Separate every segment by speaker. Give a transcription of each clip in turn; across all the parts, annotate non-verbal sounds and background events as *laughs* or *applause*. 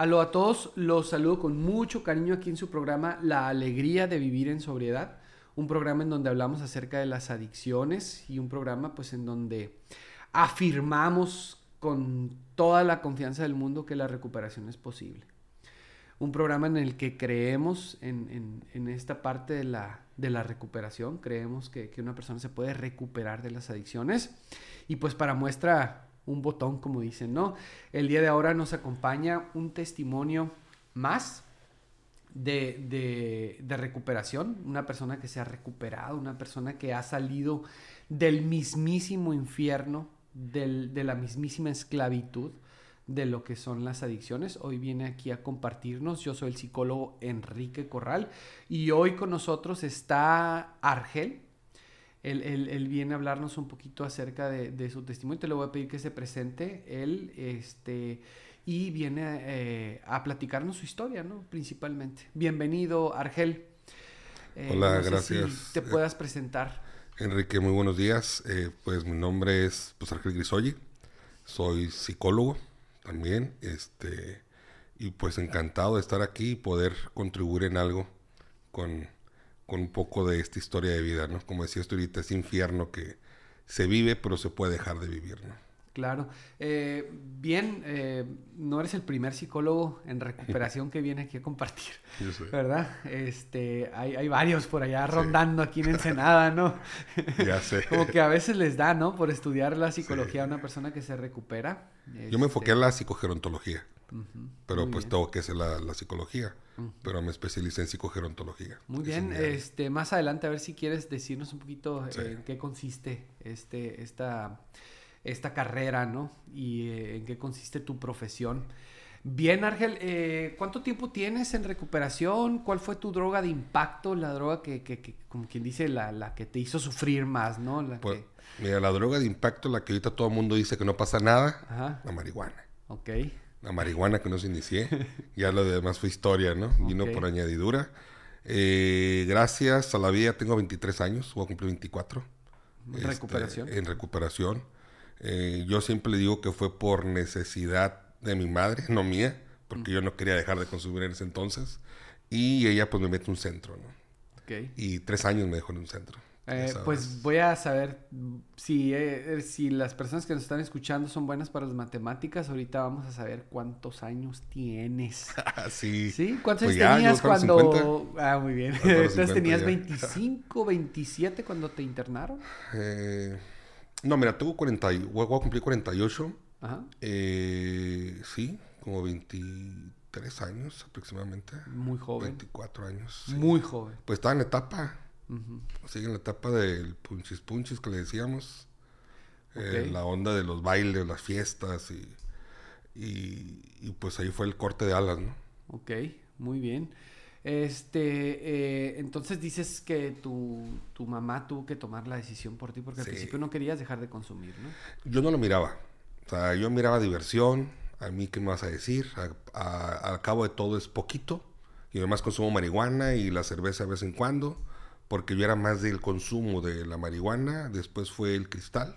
Speaker 1: Aló a todos, los saludo con mucho cariño aquí en su programa La Alegría de Vivir en Sobriedad, un programa en donde hablamos acerca de las adicciones y un programa pues en donde afirmamos con toda la confianza del mundo que la recuperación es posible. Un programa en el que creemos en, esta parte de la, de la recuperación, creemos que, que una persona se puede recuperar de las adicciones y pues para muestra un botón, como dicen, ¿no? El día de ahora nos acompaña un testimonio más de, recuperación, una persona que se ha recuperado, una persona que ha salido del mismísimo infierno, de la mismísima esclavitud de lo que son las adicciones. Hoy viene aquí a compartirnos. Yo soy el psicólogo Enrique Corral y hoy con nosotros está Argel. Él, viene a hablarnos un poquito acerca de, su testimonio. Te le voy a pedir que se presente él este, y viene eh, a platicarnos su historia, ¿no? Principalmente. Bienvenido, Argel.
Speaker 2: Eh, Hola, gracias.
Speaker 1: te puedas presentar.
Speaker 2: Enrique, muy buenos días. Eh, pues mi nombre es pues, Argel Grisolli. Soy psicólogo también. Este, y pues encantado de estar aquí y poder contribuir en algo con con un poco de esta historia de vida, ¿no? Como decías tú ahorita, es infierno que se vive, pero se puede dejar de vivir, ¿no?
Speaker 1: Claro. Eh, bien, eh, no eres el primer psicólogo en recuperación que viene aquí a compartir, *laughs* Yo sé. ¿verdad? Este, hay, hay, varios por allá rondando aquí en *laughs* Ensenada, ¿no? *laughs*
Speaker 2: ya sé.
Speaker 1: Como que a veces les da, ¿no? Por estudiar la psicología a una persona que se recupera.
Speaker 2: Yo me enfoqué en la psicogerontología, pero pues tengo que hacer la, la psicología pero me especialicé en psicogerontología.
Speaker 1: Muy bien, este, más adelante a ver si quieres decirnos un poquito eh, en qué consiste este, esta, esta carrera, ¿no? Y eh, en qué consiste tu profesión. Bien, Ángel, eh, ¿cuánto tiempo tienes en recuperación? ¿Cuál fue tu droga de impacto? La droga que, que, como quien dice, la, la, que te hizo sufrir más, ¿no? La
Speaker 2: pues, Mira, la droga de impacto, la que ahorita todo el mundo dice que no pasa nada, la marihuana.
Speaker 1: Ok
Speaker 2: la marihuana que no se inicié. *laughs* ya lo demás fue historia, ¿no? Vino por añadidura. Eh, gracias a la vida tengo 23 años, voy a cumplir 24.
Speaker 1: ¿En este, recuperación?
Speaker 2: En recuperación. Eh, yo siempre le digo que fue por necesidad de mi madre, no mía, porque yo no quería dejar de consumir en ese entonces. Y ella pues me mete un centro, ¿no? Y tres años me dejó en un centro.
Speaker 1: Eh, pues voy a saber si, eh, si las personas que nos están escuchando son buenas para las matemáticas. Ahorita vamos a saber cuántos años tienes. *laughs*
Speaker 2: sí.
Speaker 1: ¿Sí? ¿Cuántos pues años tenías cuando...? Ah, muy bien. *laughs* Entonces tenías 25, 27 cuando te internaron.
Speaker 2: Eh, no, mira, tengo 40... Voy a cumplir 48. Ajá. Eh, sí, como 23 años aproximadamente.
Speaker 1: Muy joven.
Speaker 2: 24 años.
Speaker 1: Muy joven.
Speaker 2: Pues estaba en etapa Sigue en la etapa del punchis punchis que le decíamos. Eh, la onda de los bailes, las fiestas y, y, pues ahí fue el corte de alas, ¿no?
Speaker 1: Ok, muy bien. Este, eh, entonces dices que tu, tu, mamá tuvo que tomar la decisión por ti porque al principio no querías dejar de consumir, ¿no?
Speaker 2: Yo no lo miraba. O sea, yo miraba diversión. A mí, ¿qué me vas a decir? Al cabo de todo es poquito. Y además consumo marihuana y la cerveza de vez en cuando porque yo era más del consumo de la marihuana, después fue el cristal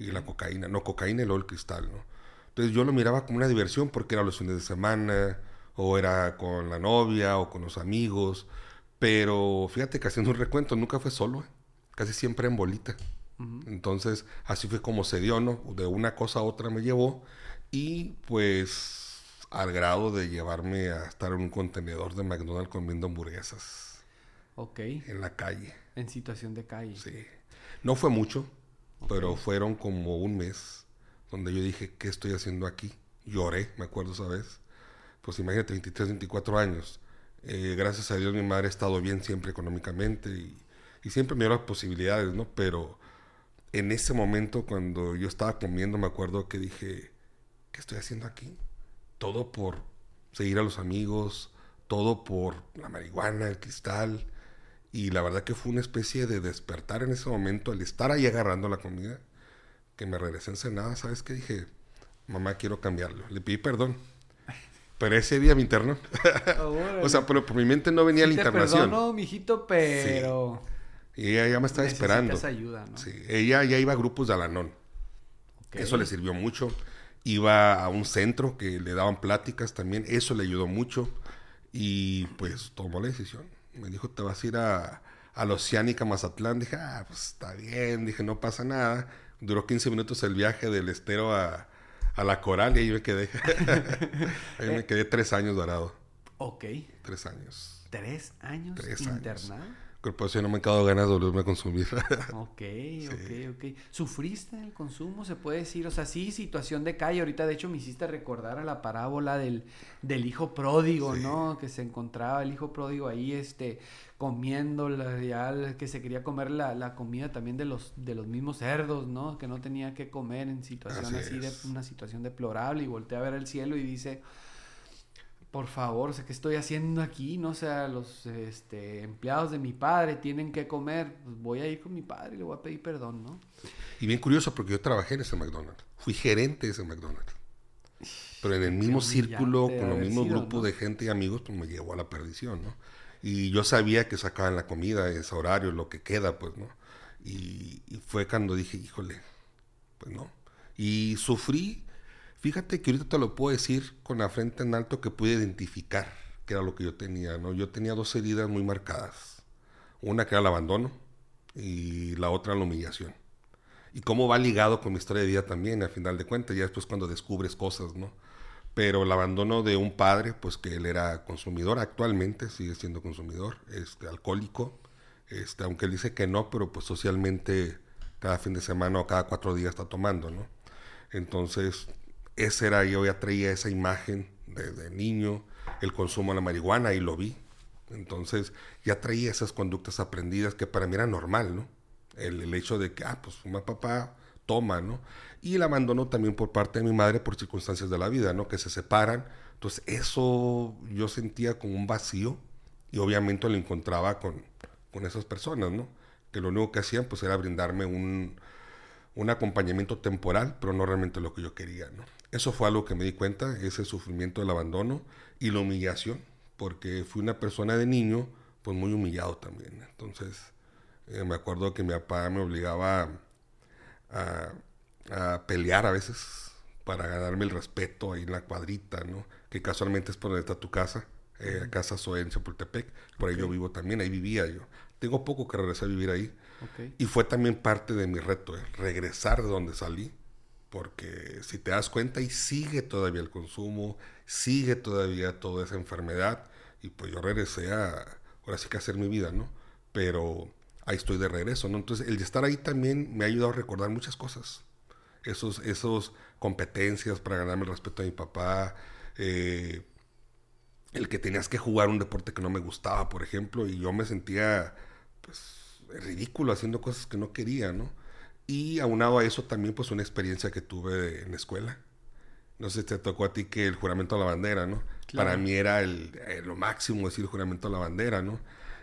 Speaker 2: y la cocaína, no cocaína y luego el cristal, ¿no? Entonces yo lo miraba como una diversión porque era los fines de semana, o era con la novia, o con los amigos, pero fíjate que haciendo un recuento nunca fue solo, ¿eh? casi siempre en bolita. Entonces así fue como se dio, ¿no? De una cosa a otra me llevó y pues al grado de llevarme a estar en un contenedor de McDonald's comiendo hamburguesas.
Speaker 1: Ok.
Speaker 2: En la calle.
Speaker 1: En situación de calle.
Speaker 2: Sí. No fue mucho, pero fueron como un mes donde yo dije, ¿qué estoy haciendo aquí? Lloré, me acuerdo esa vez. Pues imagínate, 23, 24 años. Eh, gracias a Dios mi madre ha estado bien siempre económicamente y, siempre me dio las posibilidades, ¿no? Pero en ese momento cuando yo estaba comiendo me acuerdo que dije, ¿qué estoy haciendo aquí? Todo por seguir a los amigos, todo por la marihuana, el cristal, y la verdad que fue una especie de despertar en ese momento, al estar ahí agarrando la comida, que me regresé en Senada, ¿sabes qué? Dije, mamá, quiero cambiarlo. Le pedí perdón. Pero ese día me internó. *laughs* o sea, pero por mi mente no venía la internación.
Speaker 1: No, mijito, pero...
Speaker 2: Y ella ya me estaba esperando.
Speaker 1: ayuda, ¿no?
Speaker 2: Sí, ella ya iba a grupos de Alanón. Eso le sirvió mucho. Iba a un centro que le daban pláticas también, eso le ayudó mucho y pues tomó la decisión. Me dijo, te vas a ir a, a la Oceánica Mazatlán. Dije, ah, pues está bien, dije, no pasa nada. Duró 15 minutos el viaje del estero a, a la coral y ahí me quedé. *laughs* ahí me quedé tres años dorado.
Speaker 1: Ok.
Speaker 2: Tres años.
Speaker 1: ¿Tres años
Speaker 2: Tres
Speaker 1: internado?
Speaker 2: años. Por eso no me quedado ganas de volverme a consumir. *laughs*
Speaker 1: Ok, ok, ok. ¿Sufriste el consumo? Se puede decir. O sea, sí, situación de calle. Ahorita, de hecho, me hiciste recordar a la parábola del, del hijo pródigo,
Speaker 2: Sí.
Speaker 1: ¿no? Que se encontraba el hijo pródigo ahí, este, comiendo, la- ya que se quería comer la, la comida también de los, de los mismos cerdos, ¿no? Que no tenía que comer en situación
Speaker 2: Así
Speaker 1: así, de una situación deplorable y voltea a ver al cielo y dice, por favor, o sea, ¿qué estoy haciendo aquí? No o sea, los este, empleados de mi padre tienen que comer, pues voy a ir con mi padre y le voy a pedir perdón, ¿no?
Speaker 2: Y bien curioso porque yo trabajé en ese McDonald's. Fui gerente de ese McDonald's. Pero en el mismo círculo, con el mismo
Speaker 1: sido,
Speaker 2: grupo
Speaker 1: ¿no?
Speaker 2: de gente y amigos, pues me llevó a la perdición, ¿no? Y yo sabía que sacaban la comida, ese horario, lo que queda, pues, ¿no? Y, y fue cuando dije, híjole, pues no. Y sufrí, fíjate que ahorita te lo puedo decir con la frente en alto que pude identificar que era lo que yo tenía, ¿no? Yo tenía dos heridas muy marcadas. Una que era el abandono y la otra la humillación. Y cómo va ligado con mi historia de vida también, al final de cuentas, ya después cuando descubres cosas, ¿no? Pero el abandono de un padre, pues que él era consumidor, actualmente sigue siendo consumidor, este, alcohólico, este, aunque él dice que no, pero pues socialmente cada fin de semana o cada cuatro días está tomando, ¿no? Entonces, ese era, yo ya traía esa imagen de, de niño, el consumo de la marihuana, y lo vi. Entonces, ya traía esas conductas aprendidas que para mí era normal, ¿no? El, el hecho de que, ah, pues fuma papá, toma, ¿no? Y el abandono también por parte de mi madre por circunstancias de la vida, ¿no? Que se separan. Entonces, eso yo sentía como un vacío y obviamente lo encontraba con, con esas personas, ¿no? Que lo único que hacían, pues, era brindarme un, un acompañamiento temporal, pero no realmente lo que yo quería, ¿no? Eso fue algo que me di cuenta, ese sufrimiento del abandono y la humillación, porque fui una persona de niño, pues muy humillado también. Entonces, eh, me acuerdo que mi papá me obligaba a, a pelear a veces para ganarme el respeto ahí en la cuadrita, ¿no? Que casualmente es por donde está tu casa, eh, Casa Zoe en Chapultepec, por ahí yo vivo también, ahí vivía yo. Tengo poco que regresé a vivir ahí. Y fue también parte de mi reto, eh, regresar de donde salí. Porque si te das cuenta, y sigue todavía el consumo, sigue todavía toda esa enfermedad. Y pues yo regresé a, ahora sí que a hacer mi vida, ¿no? Pero ahí estoy de regreso, ¿no? Entonces, el estar ahí también me ha ayudado a recordar muchas cosas. Esos, esos competencias para ganarme el respeto de mi papá. eh, el que tenías que jugar un deporte que no me gustaba, por ejemplo, y yo me sentía, pues, ridículo haciendo cosas que no quería, ¿no? Y aunado a eso también, pues, una experiencia que tuve en la escuela. No sé si te tocó a ti que el juramento a la bandera, ¿no?
Speaker 1: Claro.
Speaker 2: Para mí era el, eh, lo máximo decir juramento a la bandera, ¿no?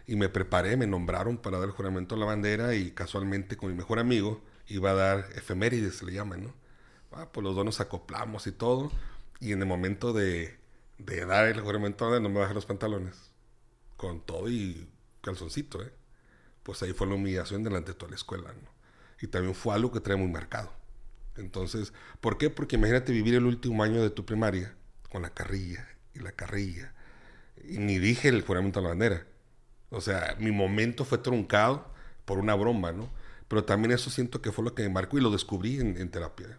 Speaker 2: Y me preparé, me nombraron para dar el juramento a la bandera y casualmente con mi mejor amigo iba a dar efemérides, se le llaman, ¿no? Ah, pues los dos nos acoplamos y todo. Y en el momento de, de dar el juramento a la bandera no me bajé los pantalones. Con todo y calzoncito, ¿eh? Pues ahí fue la humillación delante de toda la escuela, ¿no? Y también fue algo que trae muy marcado. Entonces, ¿por qué? Porque imagínate vivir el último año de tu primaria con la carrilla y la carrilla. Y ni dije el juramento a la bandera. O sea, mi momento fue truncado por una broma, ¿no? Pero también eso siento que fue lo que me marcó y lo descubrí en, terapia.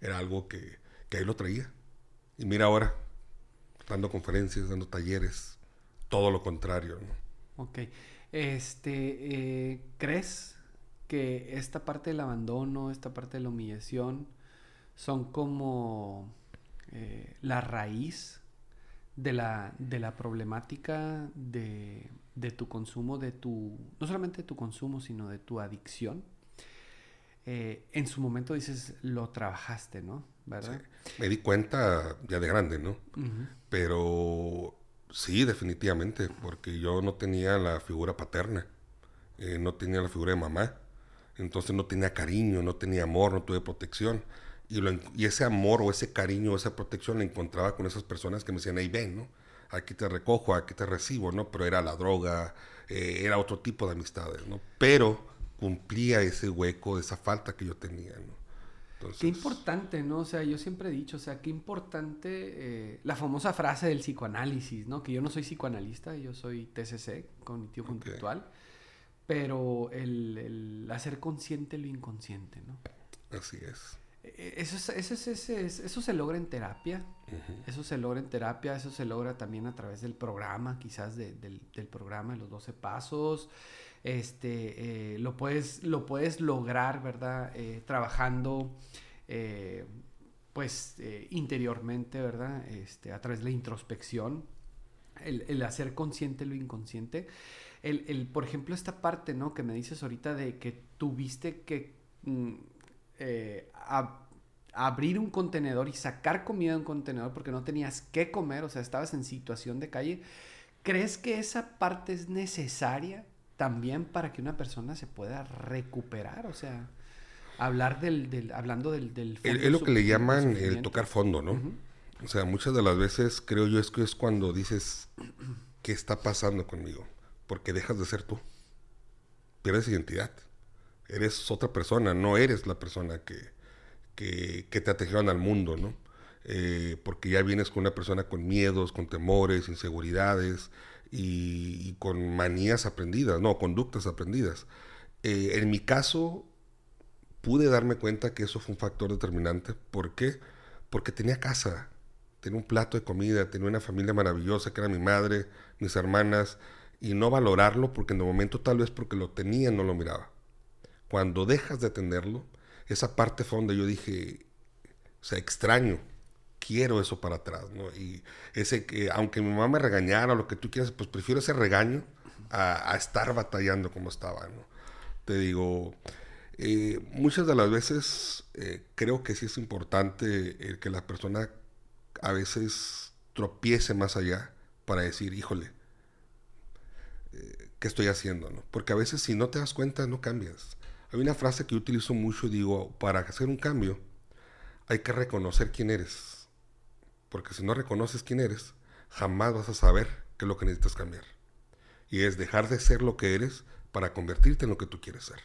Speaker 2: Era algo que, que ahí lo traía. Y mira ahora, dando conferencias, dando talleres, todo lo contrario, ¿no?
Speaker 1: Ok. Este, eh, ¿crees que esta parte del abandono, esta parte de la humillación, son como eh, la raíz de la, de la problemática de, de tu consumo, de tu, no solamente de tu consumo, sino de tu adicción? Eh, en su momento dices, lo trabajaste, ¿no? ¿Verdad?
Speaker 2: Me di cuenta ya de grande, ¿no? Pero sí, definitivamente, porque yo no tenía la figura paterna, eh, no tenía la figura de mamá, entonces no tenía cariño, no tenía amor, no tuve protección. Y, lo y ese amor o ese cariño o esa protección la encontraba con esas personas que me decían, ahí ven, ¿no? Aquí te recojo, aquí te recibo, ¿no? Pero era la droga, eh, era otro tipo de amistades, ¿no? Pero cumplía ese hueco, esa falta que yo tenía, ¿no?
Speaker 1: Qué importante, ¿no? O sea, yo siempre he dicho, o sea, qué importante eh, la famosa frase del psicoanálisis, ¿no? Que yo no soy psicoanalista, yo soy TCC, cognitivo conductual, pero el, hacer consciente lo inconsciente, ¿no?
Speaker 2: Así es.
Speaker 1: E, e, eso, eso, eso se logra en terapia, eso se logra en terapia, eso se logra también a través del programa, quizás del, del programa de los 12 pasos, este, eh, lo, puedes, lo puedes lograr, ¿verdad? Eh, trabajando, eh, pues, interiormente, ¿verdad? Este, a través de la introspección, el, hacer consciente lo inconsciente. El, por ejemplo, esta parte, ¿no? Que me dices ahorita de que tuviste que mm, abrir un contenedor y sacar comida de un contenedor porque no tenías que comer, o sea, estabas en situación de calle. ¿Crees que esa parte es necesaria también para que una persona se pueda recuperar, o sea, hablar del, hablando del... del
Speaker 2: es lo que le llaman el tocar fondo, ¿no? O sea, muchas de las veces creo yo es que es cuando dices, ¿qué está pasando conmigo? Porque dejas de ser tú. Pierdes identidad. Eres otra persona, no eres la persona que, que, te atrajeron al mundo, ¿no? Eh, porque ya vienes con una persona con miedos, con temores, inseguridades, y, con manías aprendidas, no, conductas aprendidas. Eh, en mi caso, pude darme cuenta que eso fue un factor determinante. ¿Por qué? Porque tenía casa, tenía un plato de comida, tenía una familia maravillosa que era mi madre, mis hermanas, y no valorarlo porque en el momento tal vez porque lo tenía no lo miraba. Cuando dejas de tenerlo, esa parte fue donde yo dije, o sea, extraño quiero eso para atrás, ¿no? Y ese que, aunque mi mamá me regañara o lo que tú quieras, pues prefiero ese regaño a, estar batallando como estaba, ¿no? Te digo, eh, muchas de las veces eh, creo que sí es importante que la persona a veces tropiece más allá para decir, híjole, eh, ¿qué estoy haciendo? ¿no? Porque a veces si no te das cuenta no cambias. Hay una frase que utilizo mucho digo, para hacer un cambio hay que reconocer quién eres porque si no reconoces quién eres, jamás vas a saber qué es lo que necesitas cambiar. Y es dejar de ser lo que eres para convertirte en lo que tú quieres ser.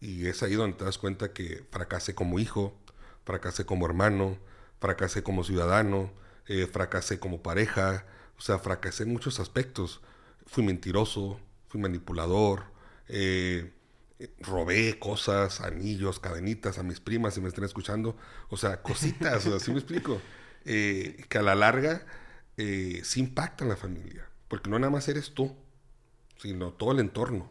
Speaker 2: Y es ahí donde te das cuenta que fracasé como hijo, fracasé como hermano, fracasé como ciudadano, eh, fracasé como pareja, o sea, fracasé en muchos aspectos. Fui mentiroso, fui manipulador, eh, robé cosas, anillos, cadenitas a mis primas, si me están escuchando. O sea, cositas, así me explico. *laughs* Eh, que a la larga eh, sí impactan la familia. Porque no nada más eres tú, sino todo el entorno.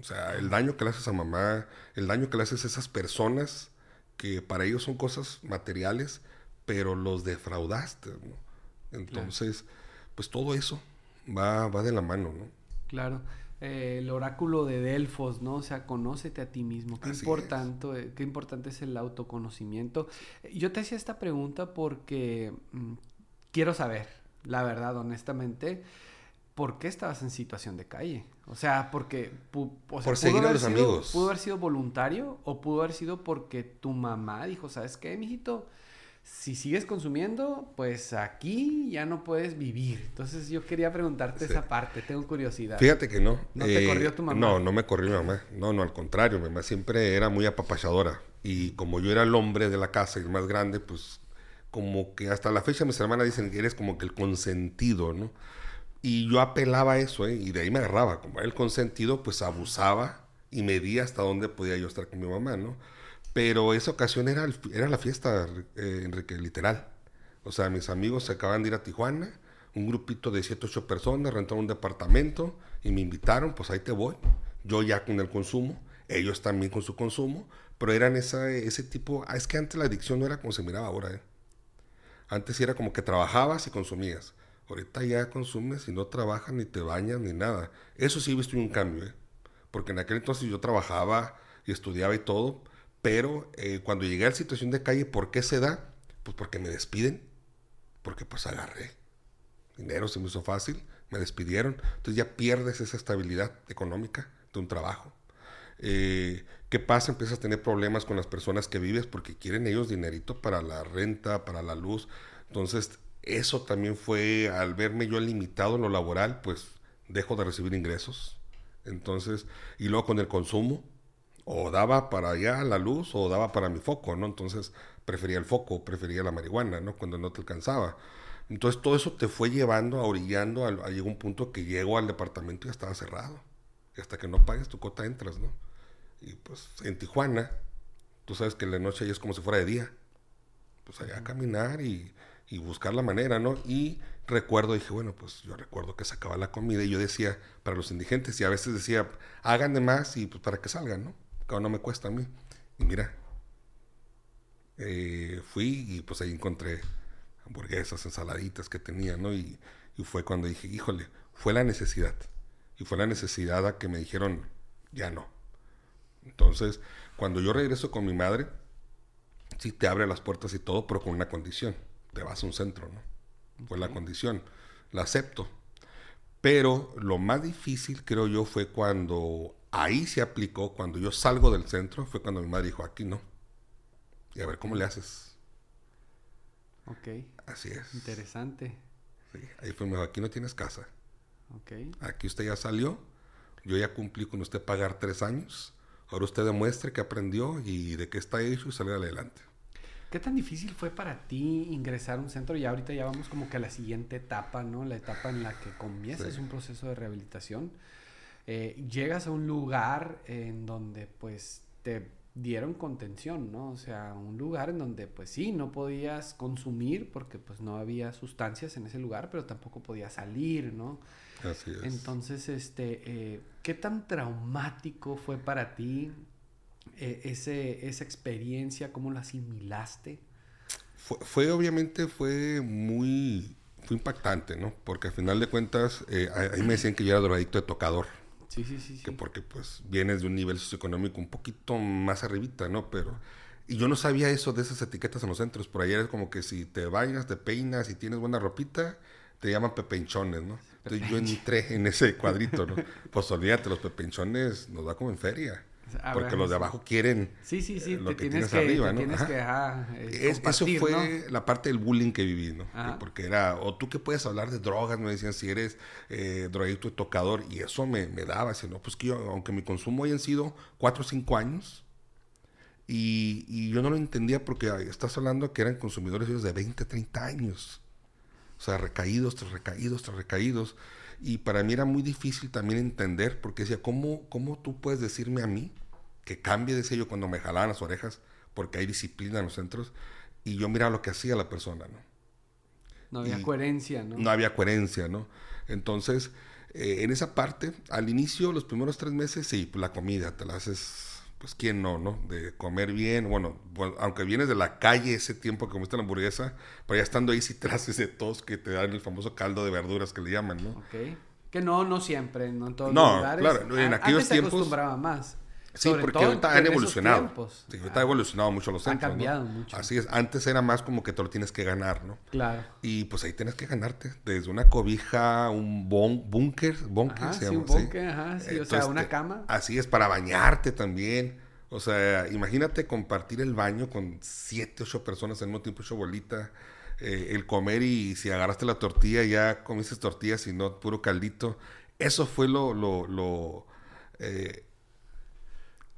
Speaker 2: O sea, el daño que le haces a mamá, el daño que le haces a esas personas que para ellos son cosas materiales, pero los defraudaste, Entonces, pues todo eso va, va de la mano, ¿no?
Speaker 1: Claro. Eh, el oráculo de Delfos, ¿no? O sea, conócete a ti mismo. Qué importante, es. qué importante es el autoconocimiento. Yo te hacía esta pregunta porque mm, quiero saber, la verdad, honestamente, ¿por qué estabas en situación de calle? O sea, porque
Speaker 2: por seguir a los amigos.
Speaker 1: Pudo haber sido voluntario o pudo haber sido porque tu mamá dijo, ¿sabes qué, mijito? Si sigues consumiendo, pues aquí ya no puedes vivir. Entonces yo quería preguntarte esa parte, tengo curiosidad.
Speaker 2: Fíjate que no.
Speaker 1: ¿No te corrió tu mamá?
Speaker 2: No, no me corrió mi mamá. No, no, al contrario, mi mamá siempre era muy apapachadora. Y como yo era el hombre de la casa y el más grande, pues como que hasta la fecha mis hermanas dicen que eres como que el consentido, ¿no? Y yo apelaba a eso, ¿eh? Y de ahí me agarraba. Como era el consentido, pues abusaba y medía hasta dónde podía yo estar con mi mamá, ¿no? Pero esa ocasión era, era la fiesta, eh, Enrique, literal. O sea, mis amigos se acaban de ir a Tijuana, un grupito de 7, 8 personas rentaron un departamento y me invitaron, pues ahí te voy. Yo ya con el consumo, ellos también con su consumo, pero eran esa, ese tipo, ah, es que antes la adicción no era como se miraba ahora, ¿eh? Antes era como que trabajabas y consumías. Ahorita ya consumes y no trabajas, ni te bañas, ni nada. Eso sí he visto un cambio, ¿eh? Porque en aquel entonces yo trabajaba y estudiaba y todo, pero eh, cuando llegué a la situación de calle, ¿por qué se da? Pues porque me despiden. Porque pues agarré. Dinero se me hizo fácil, me despidieron. Entonces ya pierdes esa estabilidad económica de un trabajo. Eh, ¿Qué pasa? Empiezas a tener problemas con las personas que vives porque quieren ellos dinerito para la renta, para la luz. Entonces, eso también fue, al verme yo limitado en lo laboral, pues dejo de recibir ingresos. Entonces, y luego con el consumo, O daba para allá la luz o daba para mi foco, ¿no? Entonces prefería el foco, prefería la marihuana, ¿no? Cuando no te alcanzaba. Entonces todo eso te fue llevando, a orillando, a, a llegó un punto que llego al departamento y ya estaba cerrado. Y hasta que no pagues tu cota entras, ¿no? Y pues en Tijuana, tú sabes que la noche ahí es como si fuera de día. Pues allá a caminar y, y buscar la manera, ¿no? Y recuerdo, dije, bueno, pues yo recuerdo que sacaba la comida y yo decía, para los indigentes, y a veces decía, hagan de más y pues para que salgan, ¿no? Que no me cuesta a mí. Y mira, eh, fui y pues ahí encontré hamburguesas, ensaladitas que tenía, ¿no? Y, y, fue cuando dije, híjole, fue la necesidad. Y fue la necesidad a que me dijeron, ya no. Entonces, cuando yo regreso con mi madre, sí te abre las puertas y todo, pero con una condición. Te vas a un centro, ¿no? Fue la condición. La acepto. Pero lo más difícil, creo yo, fue cuando ahí se aplicó, cuando yo salgo del centro, fue cuando mi madre dijo, aquí no. Y a ver cómo le haces.
Speaker 1: Ok.
Speaker 2: Así es.
Speaker 1: Interesante.
Speaker 2: Sí, ahí fue, me dijo, aquí no tienes casa.
Speaker 1: Ok.
Speaker 2: Aquí usted ya salió, yo ya cumplí con usted pagar tres años. Ahora usted demuestre que aprendió y de qué está hecho y sale adelante.
Speaker 1: ¿Qué tan difícil fue para ti ingresar a un centro? Y ahorita ya vamos como que a la siguiente etapa, ¿no? La etapa en la que comienzas
Speaker 2: Sí.
Speaker 1: un proceso de rehabilitación. Eh, llegas a un lugar en donde pues te dieron contención, ¿no? O sea, un lugar en donde pues sí, no podías consumir porque pues no había sustancias en ese lugar, pero tampoco podías salir, ¿no?
Speaker 2: Así es.
Speaker 1: Entonces, este, eh, ¿qué tan traumático fue para ti eh, ese, esa experiencia? ¿Cómo la asimilaste?
Speaker 2: Fue, fue, obviamente fue muy fue impactante, ¿no? Porque al final de cuentas eh, ahí me decían que yo era drogadicto de tocador.
Speaker 1: Sí, sí, sí, sí.
Speaker 2: Que porque pues vienes de un nivel socioeconómico un poquito más arribita, ¿no? Pero y yo no sabía eso de esas etiquetas en los centros. Por ayer es como que si te bailas, te peinas y tienes buena ropita, te llaman pepenchones, ¿no? Entonces yo entré en ese cuadrito, ¿no? Pues olvídate, los pepenchones nos da como en feria. Porque los de abajo quieren
Speaker 1: Sí, sí, sí,
Speaker 2: eh, lo
Speaker 1: te
Speaker 2: que
Speaker 1: tienes
Speaker 2: tienes
Speaker 1: que,
Speaker 2: arriba, ¿no?
Speaker 1: tienes que ajá, eh,
Speaker 2: Es- eso fue
Speaker 1: ¿no?
Speaker 2: la parte del bullying que viví, ¿no?
Speaker 1: Ajá.
Speaker 2: Porque era, o tú que puedes hablar de drogas, me decían, si eres eh, drogadicto y tocador, y eso me, me daba, así, no, pues que yo, aunque mi consumo hayan sido 4 o 5 años, y, y yo no lo entendía porque ay, estás hablando que eran consumidores ellos de 20, 30 años. O sea, recaídos tras recaídos tras recaídos. Y para mí era muy difícil también entender, porque decía, ¿cómo, cómo tú puedes decirme a mí que cambie de sello cuando me jalaban las orejas? Porque hay disciplina en los centros. Y yo miraba lo que hacía la persona, ¿no?
Speaker 1: No había
Speaker 2: y-
Speaker 1: coherencia, ¿no?
Speaker 2: No había coherencia, ¿no? Entonces, eh, en esa parte, al inicio, los primeros tres meses, sí, pues la comida, te la haces, pues quién no, ¿no? De comer bien, bueno, pues, aunque vienes de la calle ese tiempo que comiste la hamburguesa, pero ya estando ahí sí te haces de tos que te dan el famoso caldo de verduras que le llaman, ¿no?
Speaker 1: Ok. Que no, no siempre, no en todos
Speaker 2: No,
Speaker 1: los lugares.
Speaker 2: claro, en aquellos
Speaker 1: antes se
Speaker 2: tiempos-
Speaker 1: acostumbraba más.
Speaker 2: Sí,
Speaker 1: Sobre
Speaker 2: porque ahorita
Speaker 1: en
Speaker 2: han evolucionado. Sí, ahorita ha evolucionado mucho los
Speaker 1: Han
Speaker 2: centros, ¿no?
Speaker 1: cambiado mucho.
Speaker 2: Así es, antes era más como que te lo tienes que ganar, ¿no?
Speaker 1: Claro.
Speaker 2: Y pues ahí tienes que ganarte, desde una cobija, un búnker, búnker se
Speaker 1: sí,
Speaker 2: llama,
Speaker 1: un
Speaker 2: sí.
Speaker 1: bunker, ajá, sí, o sea, una
Speaker 2: te-
Speaker 1: cama.
Speaker 2: Así es, para bañarte también. O sea, imagínate compartir el baño con siete, ocho personas al mismo tiempo, ocho bolitas. eh, el comer y si agarraste la tortilla, ya comiste tortillas y no puro caldito. Eso fue lo, lo, lo, eh,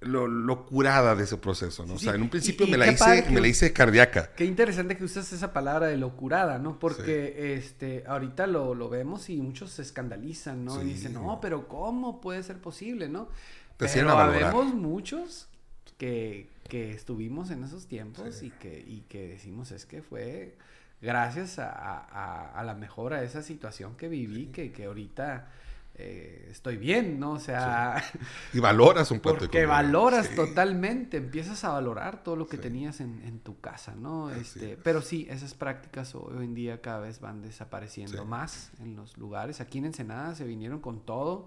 Speaker 2: lo, lo curada de ese proceso, ¿no?
Speaker 1: Sí,
Speaker 2: o sea, en un principio
Speaker 1: y
Speaker 2: me, la hice,
Speaker 1: que-
Speaker 2: me la hice cardíaca.
Speaker 1: Qué interesante que usas esa palabra de locurada, ¿no? Porque este, ahorita lo, lo vemos y muchos se escandalizan, ¿no? Y dicen, no, pero ¿cómo puede ser posible, no?
Speaker 2: Te
Speaker 1: pero habemos muchos que, que estuvimos en esos tiempos y, que, y que decimos, es que fue gracias a, a- a la mejora de esa situación que viví, que, que ahorita eh, estoy bien, ¿no? O sea,
Speaker 2: Y valoras un plato de
Speaker 1: porque
Speaker 2: comida.
Speaker 1: valoras
Speaker 2: Sí.
Speaker 1: totalmente, empiezas a valorar todo lo que
Speaker 2: Sí.
Speaker 1: tenías en, en tu casa, ¿no? Este,
Speaker 2: es.
Speaker 1: pero sí, esas prácticas hoy en día cada vez van desapareciendo más en los lugares. Aquí en Ensenada se vinieron con todo.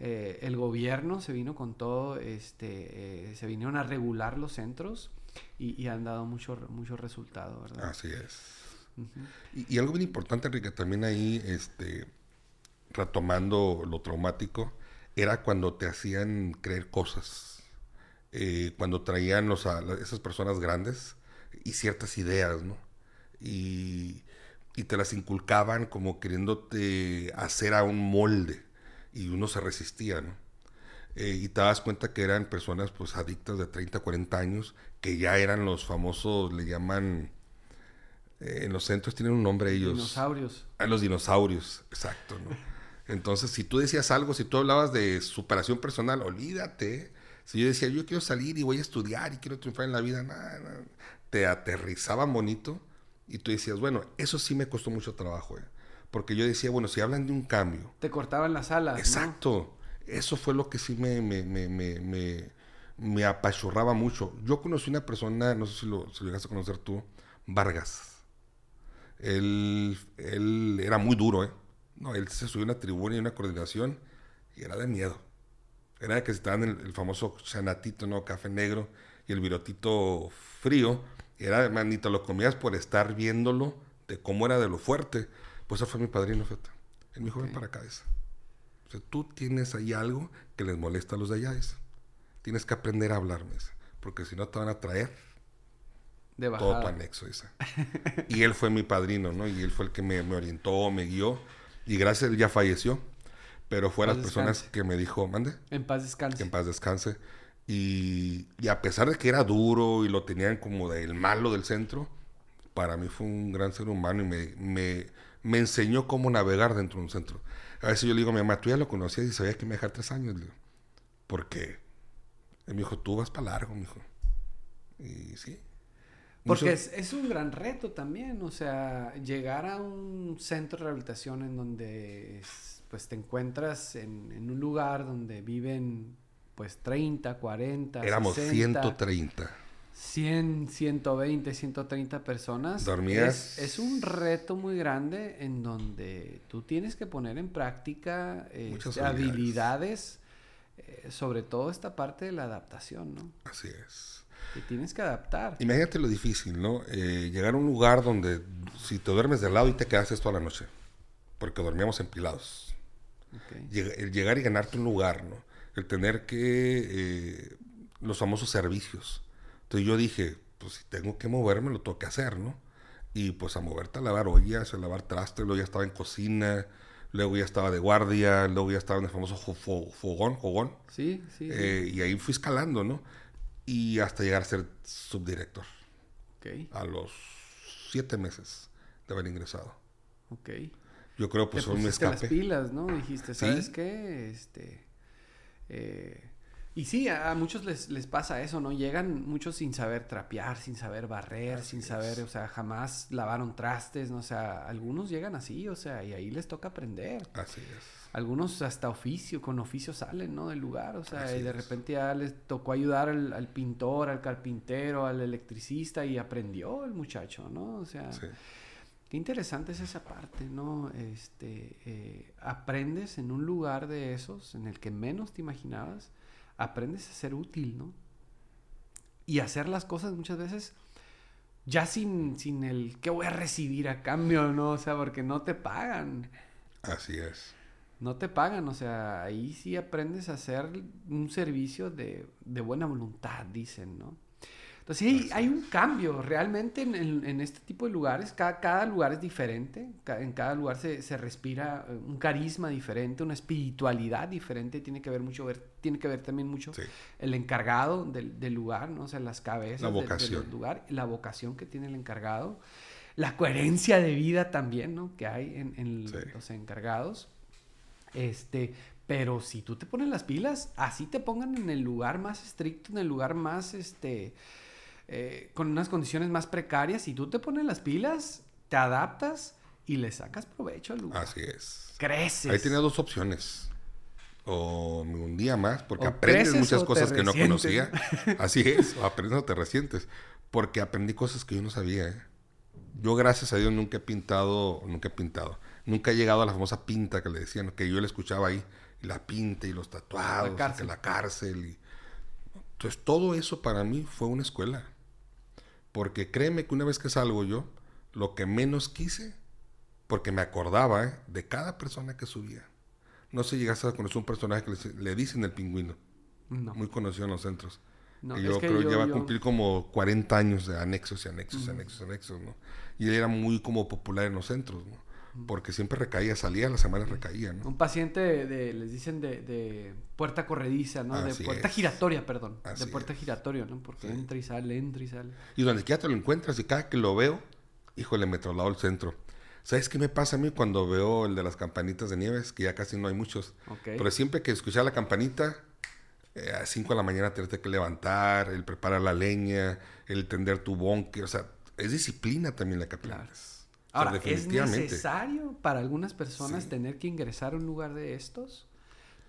Speaker 1: eh, el gobierno se vino con todo, este, eh, se vinieron a regular los centros y, y han dado mucho, mucho resultado, ¿verdad?
Speaker 2: Así es. Y algo bien importante, Enrique, también ahí, este, retomando lo traumático, era cuando te hacían creer cosas. Eh, cuando traían los, a la- esas personas grandes y ciertas ideas, ¿no? Y, y te las inculcaban como queriéndote hacer a un molde y uno se resistía, ¿no? eh, y te das cuenta que eran personas pues adictas de 30, 40 años, que ya eran los famosos, le llaman, eh, en los centros tienen un nombre ellos.
Speaker 1: Dinosaurios.
Speaker 2: A los dinosaurios, exacto, ¿no? Entonces, si tú decías algo, si tú hablabas de superación personal, olvídate. Si yo decía, yo quiero salir y voy a estudiar y quiero triunfar en la vida, nada, nada. te aterrizaban bonito y tú decías, bueno, eso sí me costó mucho trabajo, ¿eh? porque yo decía, bueno, si hablan de un cambio.
Speaker 1: Te cortaban las alas.
Speaker 2: Exacto. Eso fue lo que sí me, me, me, me, me, apachurraba mucho. Yo conocí una persona, no sé si lo, si llegaste a conocer tú, Vargas. Él, él era muy duro, ¿eh? No, él se subió a una tribuna y una coordinación y era de miedo. Era de que estaban el, el famoso chanatito, ¿no? Café negro y el virotito frío. Y era, manito, lo comías por estar viéndolo de cómo era de lo fuerte. Pues eso fue mi padrino, fíjate. Él me dijo, ven para acá, O sea, tú tienes ahí algo que les molesta a los de allá, Tienes que aprender a hablarme, porque si no te van a traer
Speaker 1: de
Speaker 2: todo tu anexo, esa. y él fue mi padrino, ¿no? Y él fue el que me, me orientó, me guió. Y gracias, él ya falleció. Pero fue las personas que me dijo, mande.
Speaker 1: En paz descanse.
Speaker 2: en paz descanse. Y, y, a pesar de que era duro y lo tenían como del malo del centro, para mí fue un gran ser humano y me, me, me enseñó cómo navegar dentro de un centro. A veces yo le digo a mi mamá, tú ya lo conocías y sabías que me dejar tres años. Porque él me dijo, tú vas para largo, me dijo. Y sí.
Speaker 1: Porque es, es, un gran reto también, o sea, llegar a un centro de rehabilitación en donde pues te encuentras en, en un lugar donde viven pues 30, 40,
Speaker 2: Éramos
Speaker 1: 60,
Speaker 2: 130.
Speaker 1: 100, 120, 130 personas.
Speaker 2: Dormías.
Speaker 1: Es, es, un reto muy grande en donde tú tienes que poner en práctica este, habilidades, eh, sobre todo esta parte de la adaptación, ¿no?
Speaker 2: Así es.
Speaker 1: Te tienes que adaptar.
Speaker 2: Imagínate lo difícil, ¿no? Eh, llegar a un lugar donde si te duermes de lado y te quedas toda la noche, porque dormíamos empilados. Okay. El llegar y ganarte un lugar, ¿no? El tener que... Eh, los famosos servicios entonces yo dije, pues si tengo que moverme, lo tengo que hacer, ¿no? Y pues a moverte a lavar ollas, a lavar trastes, luego ya estaba en cocina, luego ya estaba de guardia, luego ya estaba en el famoso fogón, fogón.
Speaker 1: Sí, sí,
Speaker 2: eh, Y ahí fui escalando, ¿no? Y hasta llegar a ser subdirector.
Speaker 1: Ok.
Speaker 2: A los siete meses de haber ingresado.
Speaker 1: Ok.
Speaker 2: Yo creo pues son un escape.
Speaker 1: las pilas, ¿no? Dijiste, ¿sabes qué? Este... Eh, y sí, a, muchos les, les, pasa eso, ¿no? Llegan muchos sin saber trapear, sin saber barrer, sin saber, o sea, jamás lavaron trastes, ¿no? O sea, algunos llegan así, o sea, y ahí les toca aprender.
Speaker 2: Así es.
Speaker 1: Algunos hasta oficio, con oficio salen, ¿no? Del lugar, o sea, y de repente ya les tocó ayudar al, al, pintor, al carpintero, al electricista y aprendió el muchacho, ¿no? O sea...
Speaker 2: Sí.
Speaker 1: Qué interesante es esa parte, ¿no? Este, eh, aprendes en un lugar de esos en el que menos te imaginabas aprendes a ser útil, ¿no? Y hacer las cosas muchas veces ya sin, sin el qué voy a recibir a cambio, ¿no? O sea, porque no te pagan.
Speaker 2: Así es.
Speaker 1: No te pagan, o sea, ahí sí aprendes a hacer un servicio de, de buena voluntad, dicen, ¿no? Entonces sí, hay un cambio realmente en, en, en, este tipo de lugares. Cada, cada lugar es diferente. en cada lugar se, se, respira eh, un carisma diferente, una espiritualidad diferente. Tiene que ver mucho, ver, tiene que ver también mucho
Speaker 2: sí.
Speaker 1: el encargado del, del, lugar, ¿no? O sea, las cabezas
Speaker 2: la vocación.
Speaker 1: del, lugar, la vocación que tiene el encargado, la coherencia de vida también, ¿no? Que hay en, en
Speaker 2: sí.
Speaker 1: los encargados. Este, pero si tú te pones las pilas, así te pongan en el lugar más estricto, en el lugar más, este, eh, con unas condiciones más precarias, y tú te pones las pilas, te adaptas y le sacas provecho al lugar.
Speaker 2: Así es.
Speaker 1: Creces.
Speaker 2: Ahí tenía dos opciones. O un día más, porque o aprendes muchas cosas que no conocía. *laughs* Así es, o aprendes o te resientes. Porque aprendí cosas que yo no sabía. ¿eh? Yo, gracias a Dios, nunca he pintado, nunca he pintado. Nunca he llegado a la famosa pinta que le decían, que yo le escuchaba ahí, y la pinta y los tatuados,
Speaker 1: la cárcel.
Speaker 2: Y la cárcel. Y... Entonces, todo eso para mí fue una escuela. Porque créeme que una vez que salgo yo, lo que menos quise, porque me acordaba ¿eh? de cada persona que subía. No sé si llegaste a conocer un personaje que le, le dicen el pingüino.
Speaker 1: No.
Speaker 2: Muy conocido en los centros.
Speaker 1: No,
Speaker 2: y yo
Speaker 1: que
Speaker 2: creo que
Speaker 1: yo-
Speaker 2: ya va a cumplir como 40 años de anexos y anexos y anexos y anexos, ¿no? Y él era muy como popular en los centros, ¿no? Porque siempre recaía, salía la semana recaía, ¿no?
Speaker 1: Un paciente de, les dicen de, de, puerta corrediza, ¿no? de puerta giratoria, perdón. de puerta giratoria, ¿no? Porque entra y sale, entra y sale.
Speaker 2: Y donde quiera te lo encuentras y cada que lo veo, híjole, me traslado al centro. ¿Sabes qué me pasa a mí cuando veo el de las campanitas de nieves? Que ya casi no hay muchos. Pero siempre que escuchaba la campanita, eh, a 5 de la mañana tenerte que levantar, el preparar la leña, el tender tu bonque, o sea, es disciplina también la capilares.
Speaker 1: Ahora, ¿es necesario para algunas personas tener que ingresar a un lugar de estos?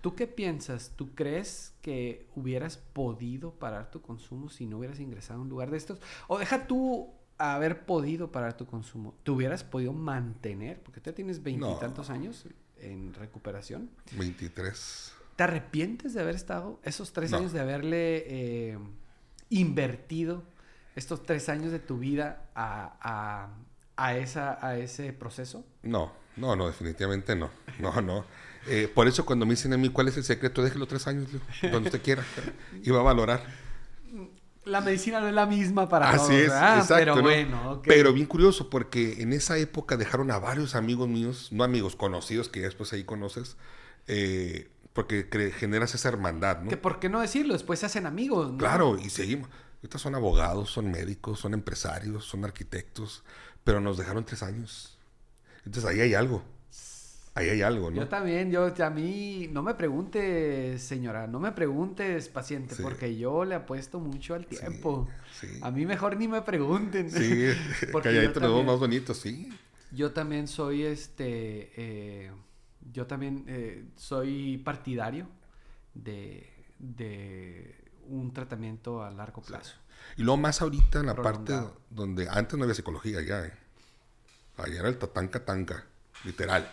Speaker 1: ¿Tú qué piensas? ¿Tú crees que hubieras podido parar tu consumo si no hubieras ingresado a un lugar de estos? O deja tú haber podido parar tu consumo. ¿Te hubieras podido mantener? Porque tú tienes veintitantos años en recuperación.
Speaker 2: Veintitrés.
Speaker 1: ¿Te arrepientes de haber estado esos tres años de haberle eh, invertido estos tres años de tu vida a a, esa, a ese proceso?
Speaker 2: No, no, no, definitivamente no. No, no. Eh, por eso cuando me dicen a mí cuál es el secreto, déjelo tres años, donde usted quiera. Y va a valorar.
Speaker 1: La medicina no es la misma para
Speaker 2: Así es, exacto. Pero bueno, Pero bien curioso, porque en esa época dejaron a varios amigos míos, no amigos conocidos, que después ahí conoces, eh, porque generas esa hermandad, ¿no?
Speaker 1: Que por qué no decirlo, después se hacen amigos, ¿no?
Speaker 2: Claro, y seguimos. Ahorita son abogados, son médicos, son empresarios, son arquitectos, pero nos dejaron tres años. Entonces ahí hay algo. Ahí hay algo, ¿no?
Speaker 1: Yo también, yo a mí, no me preguntes, señora, no me preguntes, paciente, porque yo le apuesto mucho al tiempo. A mí mejor ni me pregunten.
Speaker 2: Sí, *laughs* porque calladito nos más bonitos, sí.
Speaker 1: Yo también soy, este, eh, yo también eh, soy partidario de, de un tratamiento a largo plazo.
Speaker 2: Y luego más ahorita en la parte donde antes no había psicología ya, ¿eh? Allá era el tatanca tanca, literal.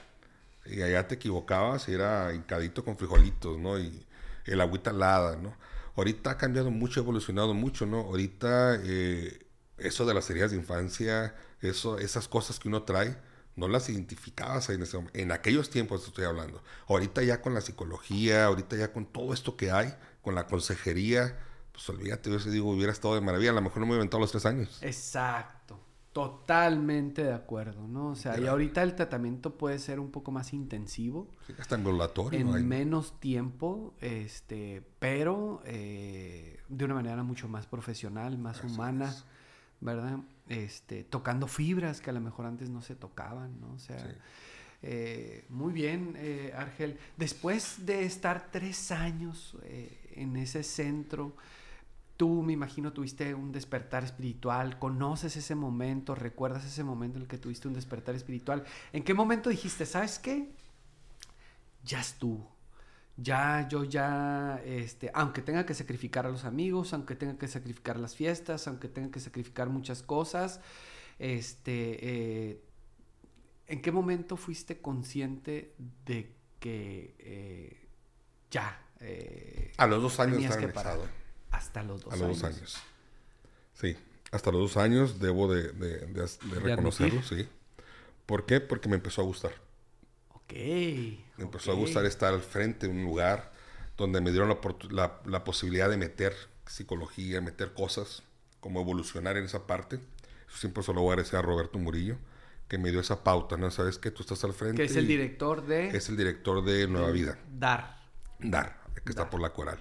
Speaker 2: Y allá te equivocabas y era hincadito con frijolitos, ¿no? Y el agüita alada, ¿no? Ahorita ha cambiado mucho, ha evolucionado mucho, ¿no? Ahorita eh, eso de las heridas de infancia, eso, esas cosas que uno trae, no las identificabas en, ese, en aquellos tiempos estoy hablando. Ahorita ya con la psicología, ahorita ya con todo esto que hay, con la consejería, pues olvídate, yo digo, hubiera estado de maravilla, a lo mejor no me he inventado los tres años.
Speaker 1: Exacto, totalmente de acuerdo, ¿no? O sea, y ahorita el tratamiento puede ser un poco más intensivo.
Speaker 2: Sí, hasta ambulatorio.
Speaker 1: En menos tiempo, este, pero eh, de una manera mucho más profesional, más humana, ¿verdad? Este, tocando fibras que a lo mejor antes no se tocaban, ¿no? O sea... Eh, muy bien, eh, Argel. Después de estar tres años en ese centro, Tú, me imagino, tuviste un despertar espiritual, conoces ese momento, recuerdas ese momento en el que tuviste un despertar espiritual. ¿En qué momento dijiste, sabes qué? Ya estuvo. Ya, yo ya, este, aunque tenga que sacrificar a los amigos, aunque tenga que sacrificar las fiestas, aunque tenga que sacrificar muchas cosas, este, eh, ¿en qué momento fuiste consciente de que eh, ya?
Speaker 2: Eh, a los dos años
Speaker 1: parar? Hasta los dos
Speaker 2: años. A los dos años. Sí, hasta los dos años debo de, reconocerlo, sí. ¿Por qué? Porque me empezó a gustar.
Speaker 1: Ok.
Speaker 2: Me empezó a gustar estar al frente de un lugar donde me dieron la, la, posibilidad de meter psicología, meter cosas, como evolucionar en esa parte. Eso siempre se lo voy a agradecer a Roberto Murillo, que me dio esa pauta, ¿no? Sabes que tú estás al frente.
Speaker 1: Que es el director de...
Speaker 2: Es el director de Nueva Vida.
Speaker 1: Dar.
Speaker 2: Dar, que está por la coral.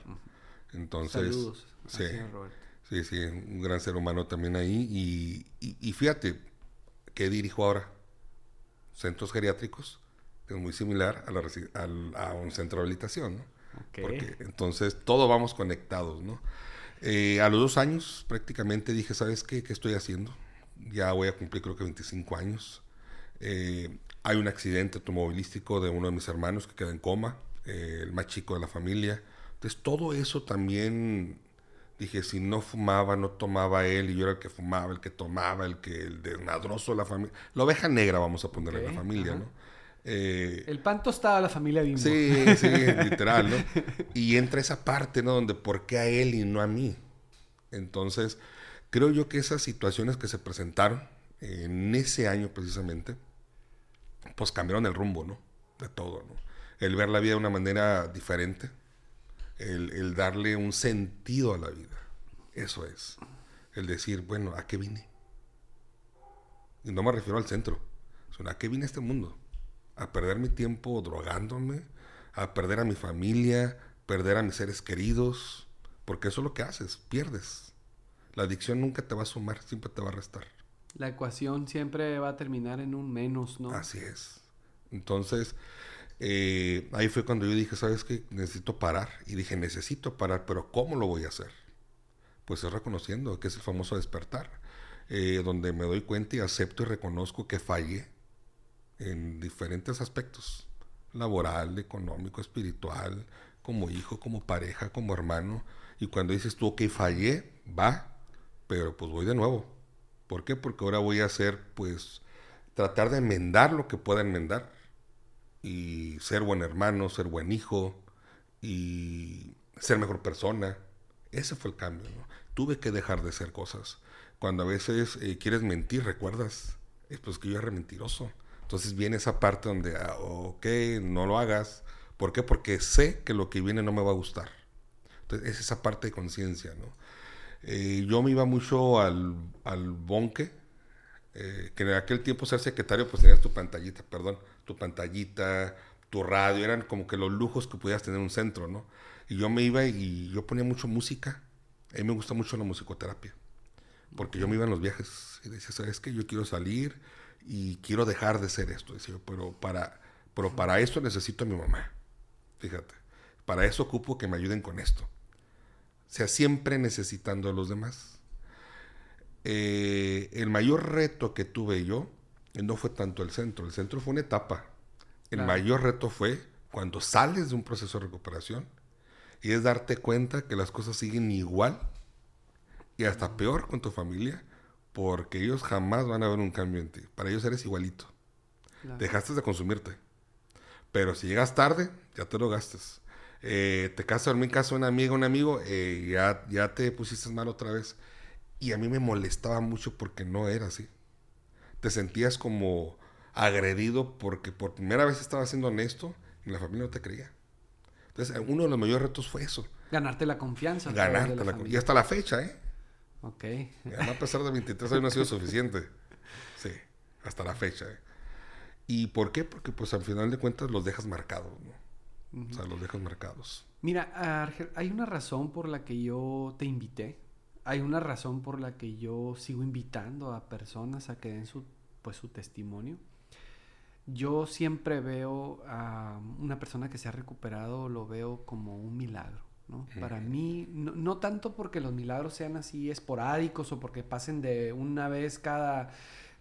Speaker 2: Entonces, sí, sí, sí, un gran ser humano también ahí. Y, fíjate, ¿qué dirijo ahora? Centros geriátricos, que es muy similar a, un centro de habilitación, ¿no? Porque entonces todos vamos conectados, ¿no? Eh, a los dos años prácticamente dije, ¿sabes qué? ¿Qué estoy haciendo? Ya voy a cumplir creo que 25 años. Eh, hay un accidente automovilístico de uno de mis hermanos que queda en coma, eh, el más chico de la familia. Entonces todo eso también dije, si no fumaba, no tomaba él, y yo era el que fumaba, el que tomaba, el que el desmadroso de la familia. La oveja negra, vamos a ponerle en la familia, ¿no?
Speaker 1: Eh, el pan tostado de la familia Bimbo.
Speaker 2: Sí, sí, *laughs* literal, ¿no? Y entra esa parte, ¿no? Donde, ¿por qué a él y no a mí? Entonces, creo yo que esas situaciones que se presentaron en ese año precisamente, pues cambiaron el rumbo, ¿no? De todo, ¿no? El ver la vida de una manera diferente, el, darle un sentido a la vida. Eso es. El decir, bueno, ¿a qué vine? Y no me refiero al centro, ¿A qué vine a este mundo? A perder mi tiempo drogándome, a perder a mi familia, perder a mis seres queridos, porque eso es lo que haces, pierdes. La adicción nunca te va a sumar, siempre te va a restar.
Speaker 1: La ecuación siempre va a terminar en un menos, ¿no?
Speaker 2: Así es. Entonces, eh, ahí fue cuando yo dije, ¿sabes qué? Necesito parar. Y dije, necesito parar, pero ¿cómo lo voy a hacer? Pues es reconociendo, que es el famoso despertar, eh, donde me doy cuenta y acepto y reconozco que fallé en diferentes aspectos, laboral, económico, espiritual, como hijo, como pareja, como hermano. Y cuando dices tú, ok, fallé, va, pero pues voy de nuevo. ¿Por qué? Porque ahora voy a hacer, pues, tratar de enmendar lo que pueda enmendar y ser buen hermano, ser buen hijo y ser mejor persona. Ese fue el cambio. ¿no? Tuve que dejar de ser cosas. Cuando a veces eh, quieres mentir, recuerdas, es pues que yo era mentiroso. Entonces viene esa parte donde, ah, ok, no lo hagas. ¿Por qué? Porque sé que lo que viene no me va a gustar. Entonces es esa parte de conciencia, ¿no? Eh, yo me iba mucho al, al bonque, eh, que en aquel tiempo ser secretario pues tenías tu pantallita, perdón, tu pantallita, tu radio, eran como que los lujos que pudieras tener en un centro, ¿no? Y yo me iba y yo ponía mucho música. A mí me gusta mucho la musicoterapia. Porque yo me iba en los viajes y decía, ¿sabes qué? Yo quiero salir y quiero dejar de ser esto. Decía, pero para, pero para esto necesito a mi mamá. Fíjate. Para eso ocupo que me ayuden con esto. O sea, siempre necesitando a los demás. Eh, el mayor reto que tuve yo no fue tanto el centro, el centro fue una etapa. El mayor reto fue cuando sales de un proceso de recuperación y es darte cuenta que las cosas siguen igual y hasta peor con tu familia porque ellos jamás van a ver un cambio en ti. Para ellos eres igualito. Dejaste de consumirte. Pero si llegas tarde, ya te lo gastes. Eh, te casas en mi casa una amiga, un amigo, eh, ya, ya te pusiste mal otra vez. Y a mí me molestaba mucho porque no era así te sentías como agredido porque por primera vez estabas siendo honesto y la familia no te creía. Entonces, uno de los mayores retos fue eso.
Speaker 1: Ganarte la confianza.
Speaker 2: Ganarte la, confianza. Y hasta la fecha, ¿eh?
Speaker 1: Ok.
Speaker 2: a pesar de 23 años no ha sido suficiente. Sí, hasta la fecha, ¿eh? ¿Y por qué? Porque pues al final de cuentas los dejas marcados, ¿no? O sea, los dejas marcados.
Speaker 1: Mira, Argel, hay una razón por la que yo te invité hay una razón por la que yo sigo invitando a personas a que den su, pues, su testimonio. Yo siempre veo a una persona que se ha recuperado, lo veo como un milagro. ¿no? Para mí, no, tanto porque los milagros sean así esporádicos o porque pasen de una vez cada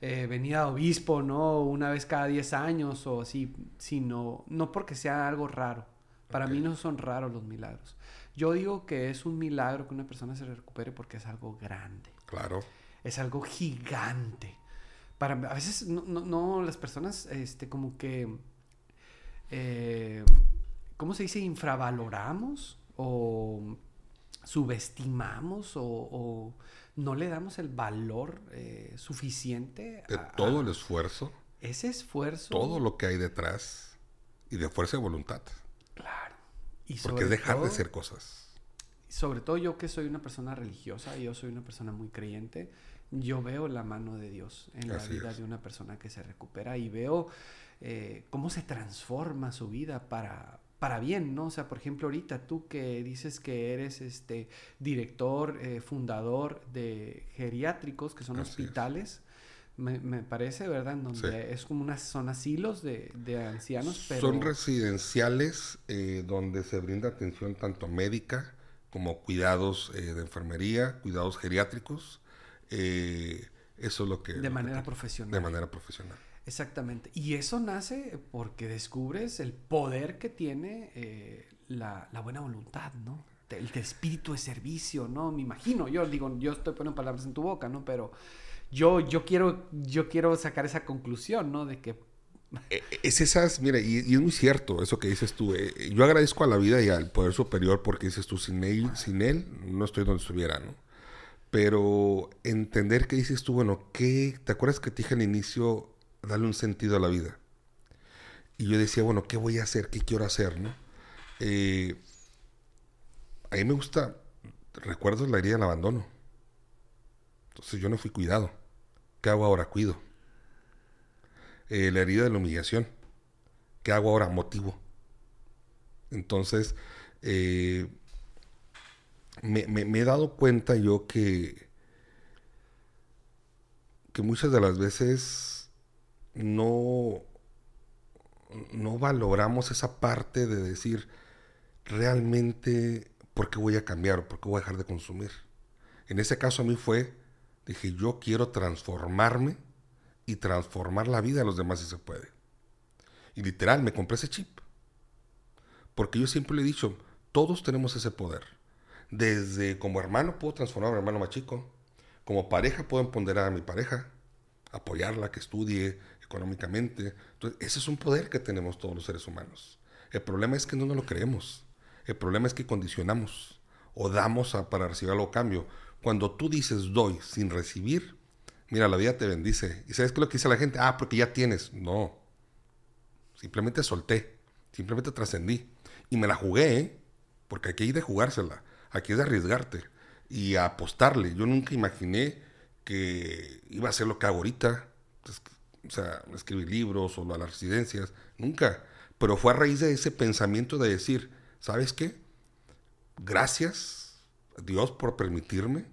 Speaker 1: eh, venida de obispo, ¿no? Una vez cada 10 años o así, sino no porque sea algo raro. Para mí no son raros los milagros. Yo digo que es un milagro que una persona se recupere porque es algo grande.
Speaker 2: Claro.
Speaker 1: Es algo gigante. Para, a veces no, las personas este, como que, eh, ¿cómo se dice? Infravaloramos o subestimamos o, no le damos el valor eh, suficiente.
Speaker 2: De todo el esfuerzo.
Speaker 1: Ese esfuerzo.
Speaker 2: Todo lo que hay detrás y de fuerza de voluntad. Porque es dejar de ser cosas.
Speaker 1: Sobre todo yo que soy una persona religiosa, yo soy una persona muy creyente, yo veo la mano de Dios en la vida de una persona que se recupera y veo eh, cómo se transforma su vida para, para bien, ¿no? O sea, por ejemplo, ahorita tú que dices que eres este director, eh, fundador de geriátricos, que son hospitales, me, parece, ¿verdad? En donde es como unas, son asilos de, ancianos, pero...
Speaker 2: Son residenciales eh, donde se brinda atención tanto médica como cuidados eh, de enfermería, cuidados geriátricos. Eh, eso es lo que...
Speaker 1: De manera profesional.
Speaker 2: De manera profesional.
Speaker 1: Exactamente. Y eso nace porque descubres el poder que tiene la, la, buena voluntad, ¿no? El espíritu de servicio, ¿no? Me imagino, yo digo, yo estoy poniendo palabras en tu boca, ¿no? Pero yo, yo, quiero, yo quiero sacar esa conclusión, ¿no? De que...
Speaker 2: E, es esas, mira, y, es muy cierto eso que dices tú. Eh, yo agradezco a la vida y al poder superior porque dices tú, sin él, sin él no estoy donde estuviera, ¿no? Pero entender que dices tú, bueno, ¿qué? ¿Te acuerdas que te dije al inicio darle un sentido a la vida? Y yo decía, bueno, ¿qué voy a hacer? ¿Qué quiero hacer? ¿no? Eh, a mí me gusta, recuerdo la herida del abandono. Entonces yo no fui cuidado. ¿Qué hago ahora? Cuido. eh, la herida de la humillación. ¿Qué hago ahora? Motivo. Entonces, eh, me, he dado cuenta yo que, que muchas de las veces no, no valoramos esa parte de decir realmente por qué voy a cambiar por qué voy a dejar de consumir. En ese caso a mí fue, dije, yo quiero transformarme y transformar la vida de los demás si se puede. Y literal, me compré ese chip. Porque yo siempre le he dicho, todos tenemos ese poder. Desde como hermano puedo transformar a mi hermano más chico. Como pareja puedo empoderar a mi pareja. Apoyarla, que estudie económicamente. Entonces, ese es un poder que tenemos todos los seres humanos. El problema es que no nos lo creemos. El problema es que condicionamos o damos para recibir algo cambio. Cuando tú dices doy sin recibir, mira, la vida te bendice. ¿Y sabes qué es lo que dice la gente? Ah, porque ya tienes. No. Simplemente solté. Simplemente trascendí. Y me la jugué, ¿eh? Porque aquí hay de jugársela. Aquí es de arriesgarte. Y apostarle. Yo nunca imaginé que iba a ser lo que hago ahorita. O sea, escribir libros o a las residencias. Nunca. Pero fue a raíz de ese pensamiento de decir, ¿sabes qué? Gracias Dios por permitirme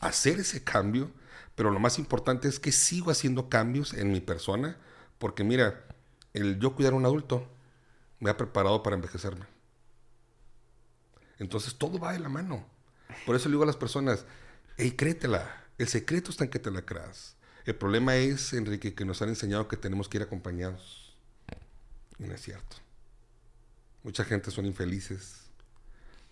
Speaker 2: hacer ese cambio, pero lo más importante es que sigo haciendo cambios en mi persona, porque mira, el yo cuidar a un adulto me ha preparado para envejecerme. Entonces todo va de la mano. Por eso le digo a las personas, hey, créetela. El secreto está en que te la creas. El problema es, Enrique, que nos han enseñado que tenemos que ir acompañados. Y no es cierto. Mucha gente son infelices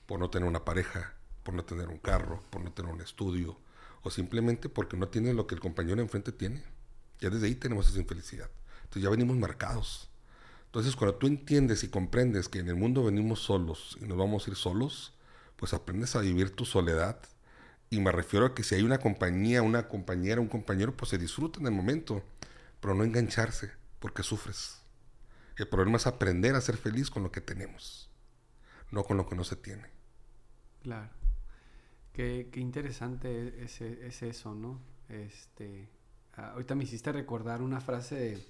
Speaker 2: por no tener una pareja, por no tener un carro, por no tener un estudio, o simplemente porque no tienen lo que el compañero enfrente tiene. Ya desde ahí tenemos esa infelicidad. Entonces ya venimos marcados. Entonces cuando tú entiendes y comprendes que en el mundo venimos solos y nos vamos a ir solos, pues aprendes a vivir tu soledad. Y me refiero a que si hay una compañía, una compañera, un compañero, pues se disfruta en el momento, pero no engancharse, porque sufres. El problema es aprender a ser feliz con lo que tenemos, no con lo que no se tiene.
Speaker 1: Claro. Qué, interesante es, es, eso, ¿no? Este, ah, ahorita me hiciste recordar una frase de,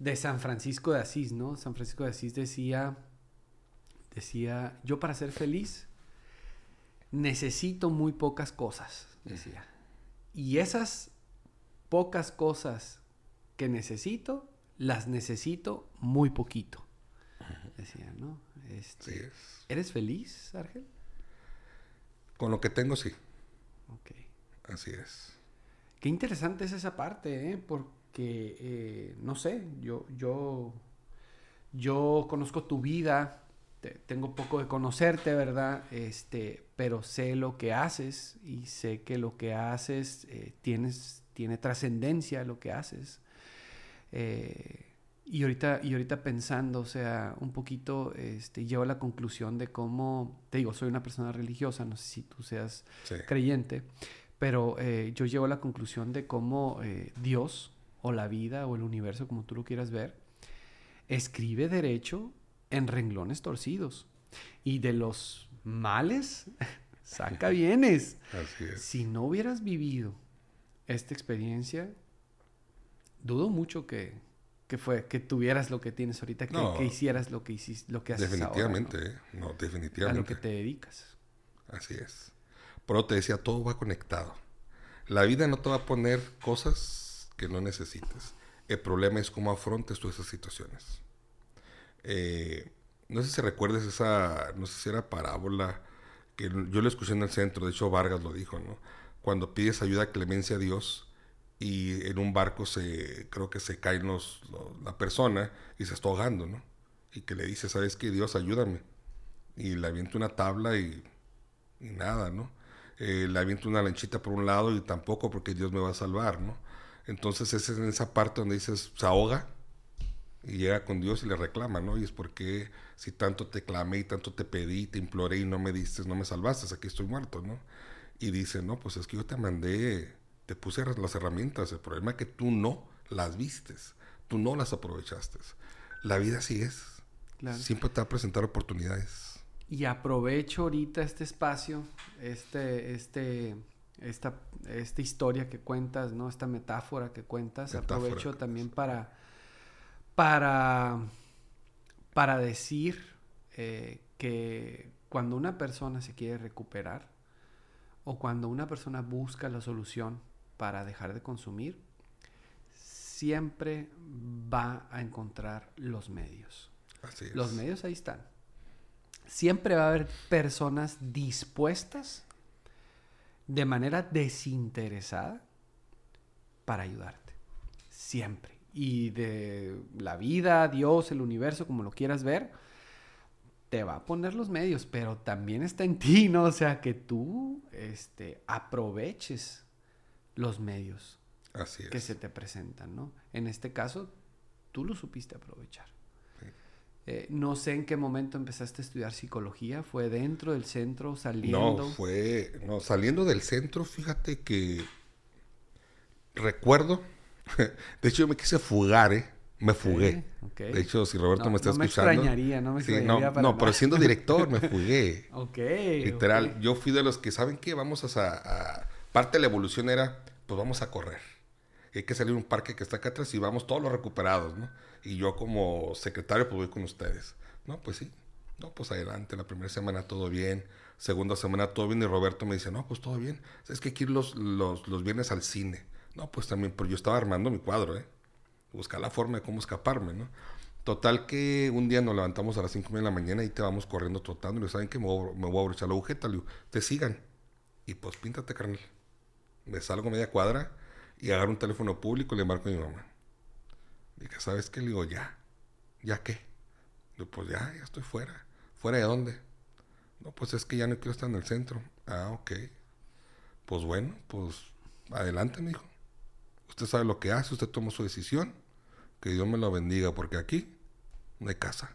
Speaker 1: de San Francisco de Asís, ¿no? San Francisco de Asís decía, decía, yo para ser feliz necesito muy pocas cosas, decía. Y esas pocas cosas que necesito las necesito muy poquito. Decía, ¿no? Este, ¿Eres feliz, Argel?
Speaker 2: Con lo que tengo, sí. Ok. Así es.
Speaker 1: Qué interesante es esa parte, ¿eh? Porque, eh, no sé, yo, yo, yo conozco tu vida, tengo poco de conocerte, ¿verdad? Este, pero sé lo que haces y sé que lo que haces eh, tienes, tiene trascendencia lo que haces. Eh, y ahorita, y ahorita pensando, o sea, un poquito, este, llevo a la conclusión de cómo, te digo, soy una persona religiosa, no sé si tú seas creyente, pero eh, yo llevo a la conclusión de cómo eh, Dios, o la vida, o el universo, como tú lo quieras ver, escribe derecho en renglones torcidos. Y de los males, *laughs* saca bienes. *laughs* Así es. Si no hubieras vivido esta experiencia, dudo mucho que, fue, que tuvieras lo que tienes ahorita, que, hicieras lo que hiciste, lo que haces
Speaker 2: Definitivamente, ¿no? ¿eh? no, definitivamente.
Speaker 1: A lo que te dedicas.
Speaker 2: Así es. Pero te decía, todo va conectado. La vida no te va a poner cosas que no necesites. El problema es cómo afrontes tú esas situaciones. Eh, no sé si recuerdes esa, no sé si era parábola, que yo lo escuché en el centro, de hecho Vargas lo dijo, ¿no? Cuando pides ayuda, clemencia a Dios, y en un barco se creo que se cae los, la persona y se está ahogando, ¿no? Y que le dice, ¿sabes qué? Dios, ayúdame. Y le avienta una tabla y, y nada, ¿no? Eh, le avienta una lanchita por un lado y tampoco porque Dios me va a salvar, ¿no? Entonces es en esa parte donde dices, se ahoga y llega con Dios y le reclama, ¿no? Y es porque si tanto te clamé y tanto te pedí, te imploré y no me diste, no me salvaste, aquí estoy muerto, ¿no? Y dice, no, pues es que yo te mandé te puse las herramientas. El problema es que tú no las vistes, tú no las aprovechaste. La vida así es. Siempre te va a presentar oportunidades.
Speaker 1: Y aprovecho ahorita este espacio, este, este, esta, esta historia que cuentas, ¿no? Esta metáfora que cuentas. aprovecho también para, para, para decir eh, que cuando una persona se quiere recuperar o cuando una persona busca la solución para dejar de consumir, siempre va a encontrar los medios.
Speaker 2: Así es.
Speaker 1: Los medios ahí están. Siempre va a haber personas dispuestas de manera desinteresada para ayudarte. Siempre. Y de la vida, Dios, el universo, como lo quieras ver, te va a poner los medios, pero también está en ti, ¿no? O sea, que tú este, aproveches los medios
Speaker 2: Así es.
Speaker 1: que se te presentan, ¿no? En este caso, tú lo supiste aprovechar.
Speaker 2: Sí.
Speaker 1: Eh, no sé en qué momento empezaste a estudiar psicología. ¿Fue dentro del centro, saliendo?
Speaker 2: No, fue. No, saliendo del centro, fíjate que. Recuerdo. *laughs* De hecho, yo me quise fugar, ¿eh? Me fugué. De hecho, si Roberto
Speaker 1: No,
Speaker 2: me está
Speaker 1: no me
Speaker 2: escuchando.
Speaker 1: extrañaría, no me
Speaker 2: Sí,
Speaker 1: extrañaría
Speaker 2: no,
Speaker 1: para
Speaker 2: no,
Speaker 1: nada.
Speaker 2: pero siendo director me fugué. *laughs*
Speaker 1: Ok.
Speaker 2: Literal, yo fui de los que, ¿saben qué? Vamos a- Parte de la evolución era, pues vamos a correr. Hay que salir a un parque que está acá atrás y vamos todos los recuperados, ¿no? Y yo como secretario, pues voy con ustedes. No, pues sí. No, pues adelante. La primera semana todo bien. Segunda semana todo bien. Y Roberto me dice, no, pues todo bien. Es que que ir los, los, los viernes al cine. No, pues también, pero yo estaba armando mi cuadro, ¿eh? Buscar la forma de cómo escaparme, ¿no? Total que un día nos levantamos a las 5 de la mañana y te vamos corriendo trotando. Y le ¿saben qué? Me voy, me voy a abrochar la agujeta. Le te sigan. Y pues píntate, carnal. Me salgo media cuadra y agarro un teléfono público y le marco a mi mamá. Dije, ¿sabes qué? Le digo, ya. ¿Ya qué? Digo, pues ya, ya estoy fuera. ¿Fuera de dónde? No, pues es que ya no quiero estar en el centro. Ah, ok. Pues bueno, pues adelante, mijo. Usted sabe lo que hace, usted toma su decisión. Que Dios me lo bendiga, porque aquí no hay casa.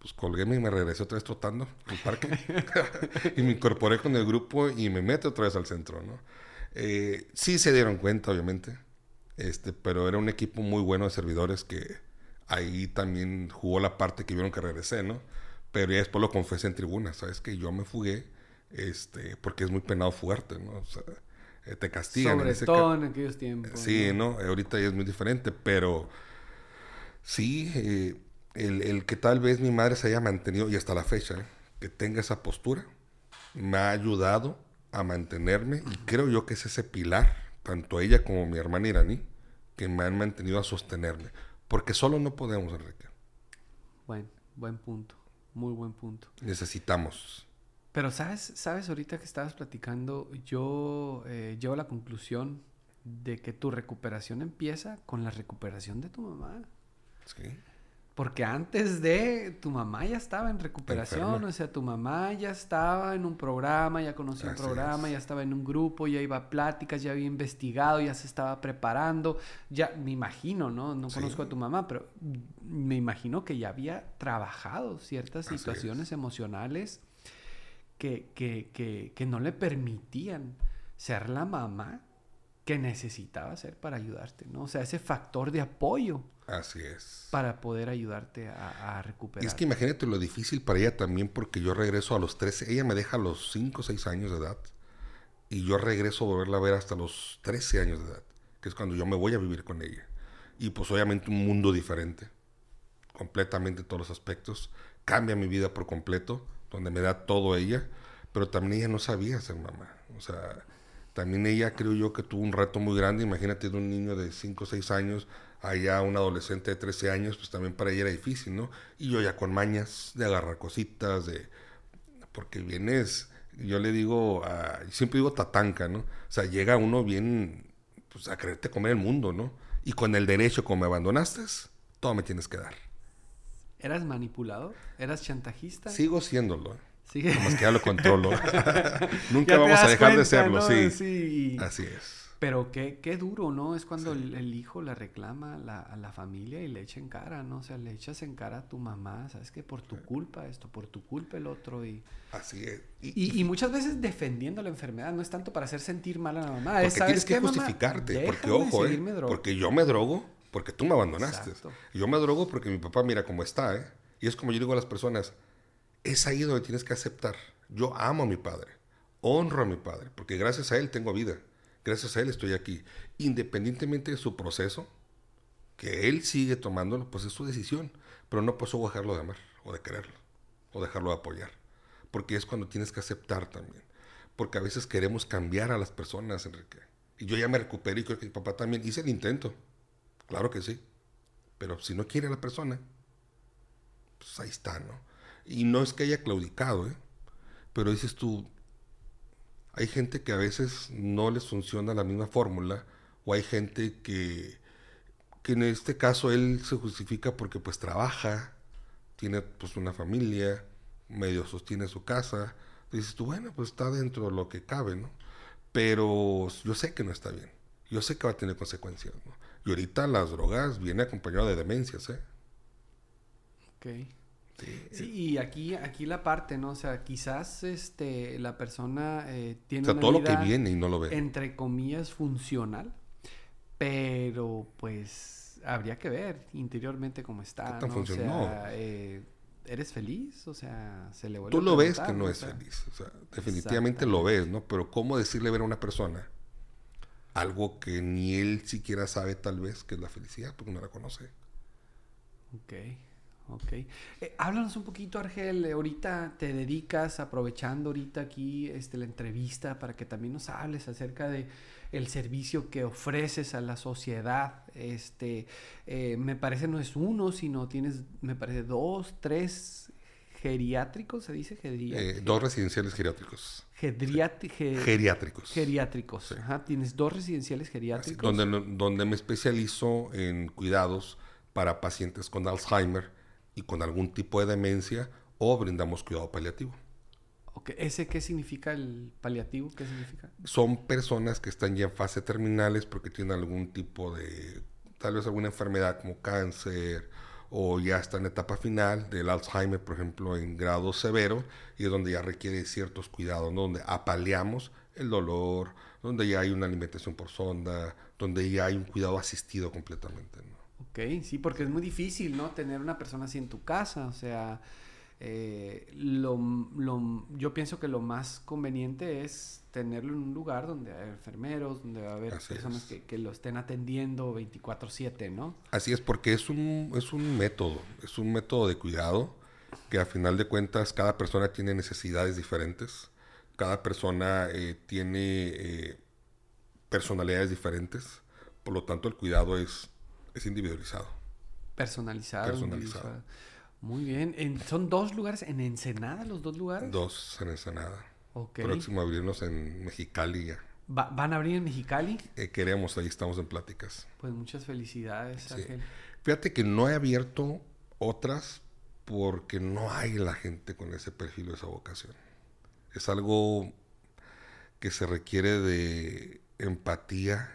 Speaker 2: Pues colgué y me regresé otra vez trotando al parque. *laughs* y me incorporé con el grupo y me meto otra vez al centro, ¿no? Eh, sí se dieron cuenta, obviamente. Este, pero era un equipo muy bueno de servidores que ahí también jugó la parte que vieron que regresé, ¿no? Pero ya después lo confesé en tribuna, ¿sabes? Que yo me fugué, este, porque es muy penado fugarte, ¿no? O sea, eh, te castigan. en
Speaker 1: Sobre
Speaker 2: ese
Speaker 1: todo en aquellos tiempos.
Speaker 2: Sí, ¿no? Ahorita ya es muy diferente, pero sí, eh, el, el que tal vez mi madre se haya mantenido, y hasta la fecha, ¿eh? que tenga esa postura, me ha ayudado a mantenerme, y creo yo que es ese pilar, tanto ella como mi hermana iraní, que me han mantenido a sostenerme. Porque solo no podemos, Enrique.
Speaker 1: Buen, buen punto. Muy buen punto.
Speaker 2: Necesitamos.
Speaker 1: Pero sabes, sabes, ahorita que estabas platicando, yo eh, llego a la conclusión de que tu recuperación empieza con la recuperación de tu mamá.
Speaker 2: Sí.
Speaker 1: Porque antes de tu mamá ya estaba en recuperación,
Speaker 2: Enferma.
Speaker 1: o sea, tu mamá ya estaba en un programa, ya conocía un programa,
Speaker 2: es.
Speaker 1: ya estaba en un grupo, ya iba a pláticas, ya había investigado, ya se estaba preparando, ya me imagino, ¿no? No
Speaker 2: Sí.
Speaker 1: conozco a tu mamá, pero me imagino que ya había trabajado ciertas
Speaker 2: Así
Speaker 1: situaciones emocionales que, que, que, que no le permitían ser la mamá que necesitaba ser para ayudarte, ¿no? O sea, ese factor de apoyo
Speaker 2: Así es.
Speaker 1: para poder ayudarte a, a recuperar.
Speaker 2: es que imagínate lo difícil para ella también, porque yo regreso a los 13, ella me deja a los 5 o 6 años de edad, y yo regreso a volverla a ver hasta los 13 años de edad, que es cuando yo me voy a vivir con ella. Y pues obviamente un mundo diferente, completamente en todos los aspectos, cambia mi vida por completo, donde me da todo ella, pero también ella no sabía ser mamá, o sea, también ella creo yo que tuvo un reto muy grande, imagínate de un niño de 5 o 6 años, allá un adolescente de 13 años, pues también para ella era difícil, ¿no? Y yo ya con mañas de agarrar cositas, de... Porque vienes, yo le digo, a- siempre digo tatanca, ¿no? O sea, llega uno bien, pues a quererte comer el mundo, ¿no? Y con el derecho, como me abandonaste, todo me tienes que dar.
Speaker 1: ¿Eras manipulador? ¿Eras chantajista?
Speaker 2: Sigo siéndolo, ¿eh?
Speaker 1: Sigue.
Speaker 2: más que ya lo controlo. *laughs* *laughs* Nunca vamos a dejar de serlo,
Speaker 1: ¿no?
Speaker 2: sí.
Speaker 1: Sí.
Speaker 2: Así es.
Speaker 1: Pero qué, qué duro, ¿no? Es cuando el, el hijo le reclama a la, a la familia y le echa en cara, ¿no? O sea, le echas en cara a tu mamá, ¿sabes qué? Por tu culpa esto, por tu culpa el otro. Y,
Speaker 2: Así es. Y,
Speaker 1: y, y muchas veces defendiendo la enfermedad, no es tanto para hacer sentir mal a la mamá.
Speaker 2: porque
Speaker 1: es, ¿sabes
Speaker 2: tienes que
Speaker 1: mamá?
Speaker 2: justificarte. Porque, ojo, ¿eh?
Speaker 1: seguirme drogando".
Speaker 2: Porque yo me drogo porque tú me abandonaste.
Speaker 1: Exacto.
Speaker 2: Yo me drogo porque mi papá mira cómo está, ¿eh? Y es como yo digo a las personas, es ahí donde tienes que aceptar. Yo amo a mi padre, honro a mi padre, porque gracias a él tengo vida. Gracias a él estoy aquí. Independientemente de su proceso, Que él sigue tomándolo, pues es su decisión. Pero no puedo dejarlo de amar, o de quererlo, o dejarlo de apoyar. Porque es cuando tienes que aceptar también. Porque a veces queremos cambiar a las personas, Enrique. Y yo ya me recuperé y creo que mi papá también hice el intento. Claro que sí. Pero si no quiere a la persona, pues ahí está, ¿no? Y no es que haya claudicado, ¿eh? Pero dices tú, hay gente que a veces no les funciona la misma fórmula, o hay gente que, que en este caso él se justifica porque pues trabaja, tiene pues una familia, medio sostiene su casa. Dices tú, bueno, pues está dentro de lo que cabe, ¿no? Pero yo sé que no está bien. Yo sé que va a tener consecuencias. Y ahorita las drogas vienen acompañadas de demencias, ¿eh?
Speaker 1: Ok. Sí, y aquí, aquí la parte, ¿no? O sea, quizás este, la persona eh, tiene
Speaker 2: o sea, todo lo que viene y no lo ve.
Speaker 1: Entre comillas, funcional, pero pues habría que ver interiormente cómo está.
Speaker 2: ¿Qué tan
Speaker 1: ¿no? O sea, eh, ¿Eres feliz? O sea, se le vuelve
Speaker 2: Tú lo ves que no es feliz. O sea, definitivamente lo ves, ¿no? Pero ¿cómo decirle ver a una persona algo que ni él siquiera sabe tal vez que es la felicidad porque no la conoce?
Speaker 1: Ok. Ok. Eh, háblanos un poquito, Argel. Ahorita te dedicas, aprovechando ahorita aquí este, la entrevista, para que también nos hables acerca de el servicio que ofreces a la sociedad. Este, eh, me parece no es uno, sino tienes, me parece dos, tres geriátricos, se dice
Speaker 2: geriátricos. Eh, dos residenciales geriátricos.
Speaker 1: geriátricos. Geriátricos. Ajá, tienes dos residenciales geriátricos.
Speaker 2: donde, donde me especializo en cuidados para pacientes con Alzheimer y con algún tipo de demencia o brindamos cuidado paliativo.
Speaker 1: Okay. ¿Ese qué significa el paliativo? ¿Qué significa?
Speaker 2: Son personas que están ya en fase terminales porque tienen algún tipo de, tal vez alguna enfermedad como cáncer o ya está en etapa final del Alzheimer, por ejemplo, en grado severo, y es donde ya requiere ciertos cuidados, donde apaleamos el dolor, donde ya hay una alimentación por sonda, donde ya hay un cuidado asistido completamente. ¿no?
Speaker 1: Ok, sí, porque es muy difícil, ¿no? Tener una persona así en tu casa, o sea, eh, lo, lo, yo pienso que lo más conveniente es tenerlo en un lugar donde hay enfermeros, donde va a haber personas que, que, lo estén atendiendo 24/7, ¿no?
Speaker 2: Así es, porque es un, es un método, es un método de cuidado que a final de cuentas cada persona tiene necesidades diferentes, cada persona eh, tiene eh, personalidades diferentes, por lo tanto el cuidado es es individualizado.
Speaker 1: Personalizado. Personalizado. Muy bien. ¿Son dos lugares en Ensenada los dos lugares?
Speaker 2: Dos en Ensenada. Próximo a abrirnos en Mexicali ya.
Speaker 1: ¿Van a abrir en Mexicali?
Speaker 2: Eh, queremos, ahí estamos en pláticas.
Speaker 1: Pues muchas felicidades, Ángel.
Speaker 2: Fíjate que no he abierto otras porque no hay la gente con ese perfil o esa vocación. Es algo que se requiere de empatía,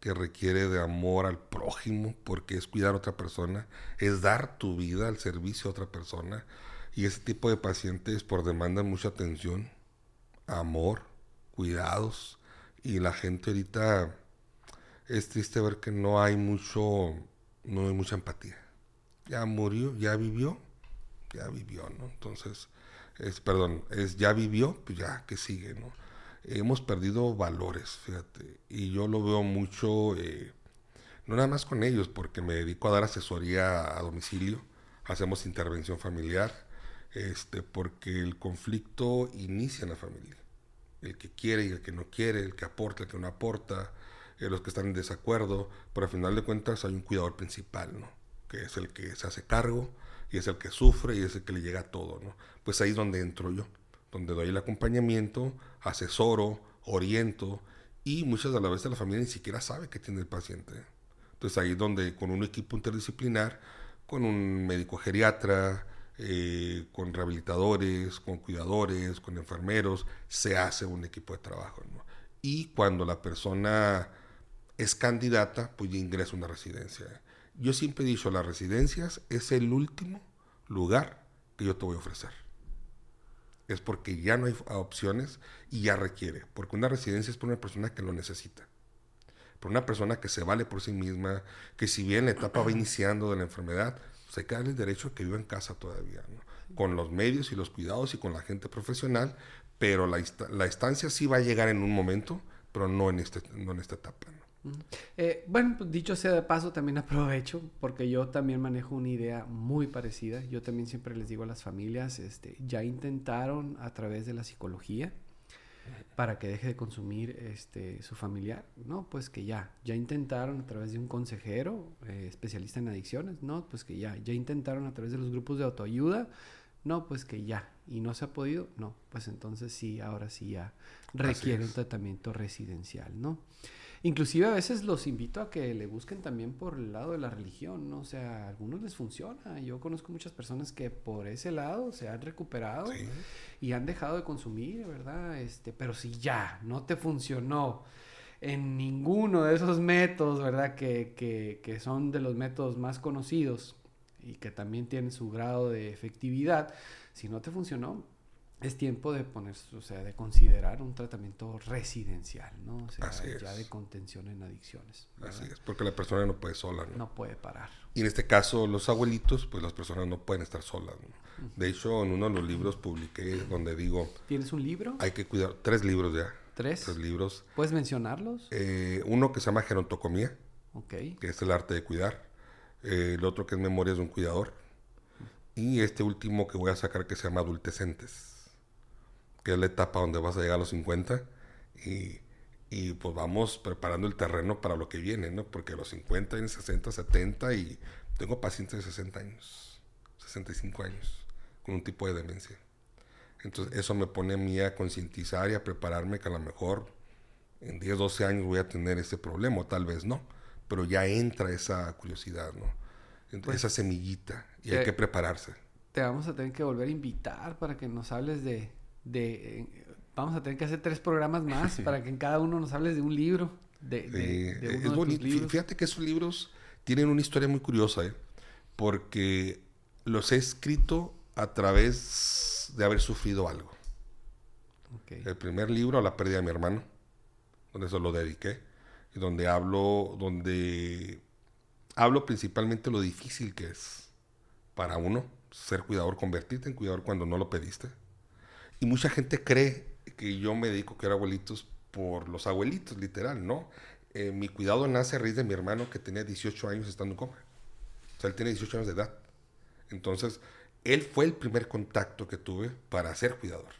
Speaker 2: que requiere de amor al prójimo, porque es cuidar a otra persona, es dar tu vida al servicio a otra persona. Y ese tipo de pacientes por demanda mucha atención, amor, cuidados. Y la gente ahorita es triste ver que no hay mucho, no hay mucha empatía. Ya murió, ya vivió, ya vivió, ¿no? Entonces, es, perdón, es ya vivió, pues ya, que sigue, ¿no? Hemos perdido valores, fíjate. Y yo lo veo mucho, eh, no nada más con ellos, porque me dedico a dar asesoría a domicilio, hacemos intervención familiar, este, porque el conflicto inicia en la familia. El que quiere y el que no quiere, el que aporta, el que no aporta, eh, los que están en desacuerdo, pero al final de cuentas hay un cuidador principal, ¿no? Que es el que se hace cargo y es el que sufre y es el que le llega todo, ¿no? Pues ahí es donde entro yo donde doy el acompañamiento, asesoro, oriento y muchas de las veces la familia ni siquiera sabe que tiene el paciente. Entonces ahí es donde con un equipo interdisciplinar, con un médico geriatra, eh, con rehabilitadores, con cuidadores, con enfermeros, se hace un equipo de trabajo. Y cuando la persona es candidata, pues ya ingresa a una residencia. Yo siempre he dicho, las residencias es el último lugar que yo te voy a ofrecer es porque ya no hay opciones y ya requiere. Porque una residencia es para una persona que lo necesita. Para una persona que se vale por sí misma, que si bien la etapa va iniciando de la enfermedad, pues hay que darle el derecho a que viva en casa todavía, con los medios y los cuidados y con la gente profesional, pero la, la estancia sí va a llegar en un momento, pero no en, este, no en esta etapa.
Speaker 1: Eh, bueno, pues dicho sea de paso, también *laughs* aprovecho porque yo también manejo una idea muy parecida. Yo también siempre les digo a las familias, este, ya intentaron a través de la psicología para que deje de consumir este, su familiar, no, pues que ya, ya intentaron a través de un consejero eh, especialista en adicciones, no, pues que ya, ya intentaron a través de los grupos de autoayuda, no, pues que ya, y no se ha podido, no, pues entonces sí, ahora sí ya requiere un tratamiento residencial, ¿no? Inclusive a veces los invito a que le busquen también por el lado de la religión, ¿no? O sea, a algunos les funciona. Yo conozco muchas personas que por ese lado se han recuperado y han dejado de consumir, ¿verdad? Este, pero si ya no te funcionó en ninguno de esos métodos, ¿verdad? Que, que, que son de los métodos más conocidos y que también tienen su grado de efectividad, si no te funcionó, es tiempo de poner, o sea, de considerar un tratamiento residencial, ¿no? O sea, ya de contención en adicciones.
Speaker 2: Así es, porque la persona no puede sola, ¿no?
Speaker 1: No puede parar.
Speaker 2: Y en este caso, los abuelitos, pues las personas no pueden estar solas. ¿no? De hecho, en uno de los libros publiqué donde digo...
Speaker 1: ¿Tienes un libro?
Speaker 2: Hay que cuidar, tres libros ya.
Speaker 1: ¿Tres?
Speaker 2: Tres libros.
Speaker 1: ¿Puedes mencionarlos?
Speaker 2: Eh, uno que se llama Gerontocomía,
Speaker 1: okay.
Speaker 2: que es el arte de cuidar. Eh, el otro que es Memorias de un cuidador. Y este último que voy a sacar que se llama Adultecentes que es la etapa donde vas a llegar a los 50 y, y pues vamos preparando el terreno para lo que viene, ¿no? Porque a los 50, en 60, 70 y tengo pacientes de 60 años, 65 años, con un tipo de demencia. Entonces eso me pone a mí a concientizar y a prepararme que a lo mejor en 10, 12 años voy a tener ese problema, o tal vez no, pero ya entra esa curiosidad, ¿no? Pues esa semillita y hay que prepararse.
Speaker 1: Te vamos a tener que volver a invitar para que nos hables de, de vamos a tener que hacer tres programas más *laughs* para que en cada uno nos hables de un libro. De,
Speaker 2: es bonito. Fíjate que esos libros tienen una historia muy curiosa, ¿eh? porque los he escrito a través de haber sufrido algo. El primer libro, La pérdida de mi hermano, donde eso lo dediqué, y donde hablo, donde hablo principalmente lo difícil que es para uno ser cuidador, convertirte en cuidador cuando no lo pediste y mucha gente cree que yo me dedico a cuidar abuelitos por los abuelitos, literal, ¿no? Eh, mi cuidado nace a raíz de mi hermano que tenía 18 años estando en coma. O sea, él tiene 18 años de edad. Entonces, él fue el primer contacto que tuve para ser cuidador.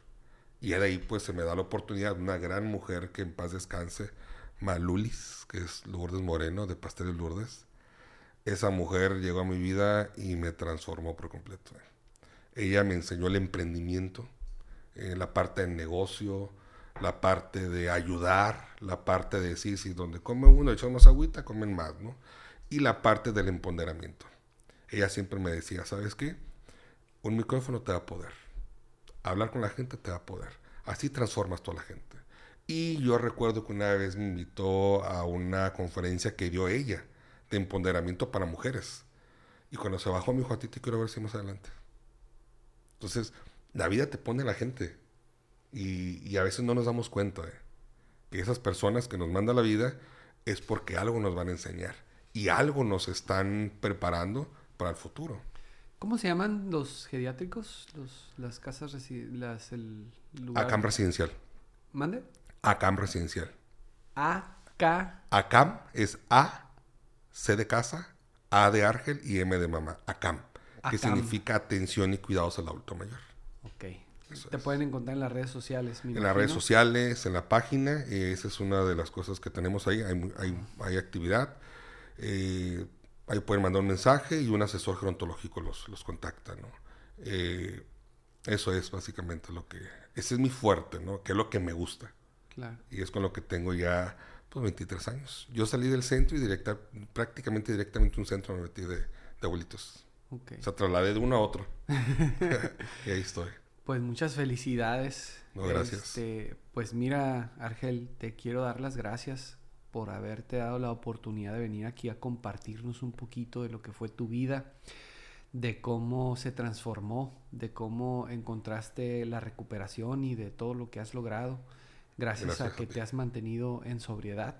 Speaker 2: Y de ahí, pues, se me da la oportunidad una gran mujer que en paz descanse, Malulis, que es Lourdes Moreno, de Pasteles Lourdes. Esa mujer llegó a mi vida y me transformó por completo. Ella me enseñó el emprendimiento eh, la parte del negocio, la parte de ayudar, la parte de decir, si donde come uno echamos más agüita, comen más, ¿no? Y la parte del empoderamiento. Ella siempre me decía, ¿sabes qué? Un micrófono te da poder. Hablar con la gente te da poder. Así transformas toda la gente. Y yo recuerdo que una vez me invitó a una conferencia que dio ella de empoderamiento para mujeres. Y cuando se bajó me dijo, a ti te quiero ver si más adelante. Entonces, la vida te pone a la gente. Y, a veces no nos damos cuenta de que esas personas que nos mandan la vida es porque algo nos van a enseñar y algo nos están preparando para el futuro.
Speaker 1: ¿Cómo se llaman los geriátricos? Los, las casas las el
Speaker 2: lugar... ACAM residencial.
Speaker 1: ¿Mande?
Speaker 2: ACAM residencial.
Speaker 1: A K
Speaker 2: ACAM es A C de casa, A de ángel y M de mamá. ACAM, que significa atención y cuidados al adulto mayor.
Speaker 1: Ok. Te pueden encontrar en las redes sociales.
Speaker 2: en las redes sociales, en la página. esa es una de las cosas que tenemos ahí. Hay, actividad. Eh, ahí pueden mandar un mensaje y un asesor gerontológico los, los contacta. ¿no? Eh, eso es básicamente lo que... Ese es mi fuerte, ¿no? Que es lo que me gusta.
Speaker 1: Claro.
Speaker 2: Y es con lo que tengo ya pues 23 años. Yo salí del centro y directa, prácticamente directamente un centro me metí de, de abuelitos.
Speaker 1: Okay.
Speaker 2: O sea, trasladé de uno a otro. *laughs* y ahí estoy.
Speaker 1: Pues muchas felicidades.
Speaker 2: No, gracias.
Speaker 1: Este, pues mira, Argel, te quiero dar las gracias por haberte dado la oportunidad de venir aquí a compartirnos un poquito de lo que fue tu vida, de cómo se transformó, de cómo encontraste la recuperación y de todo lo que has logrado gracias, a que te has mantenido en sobriedad.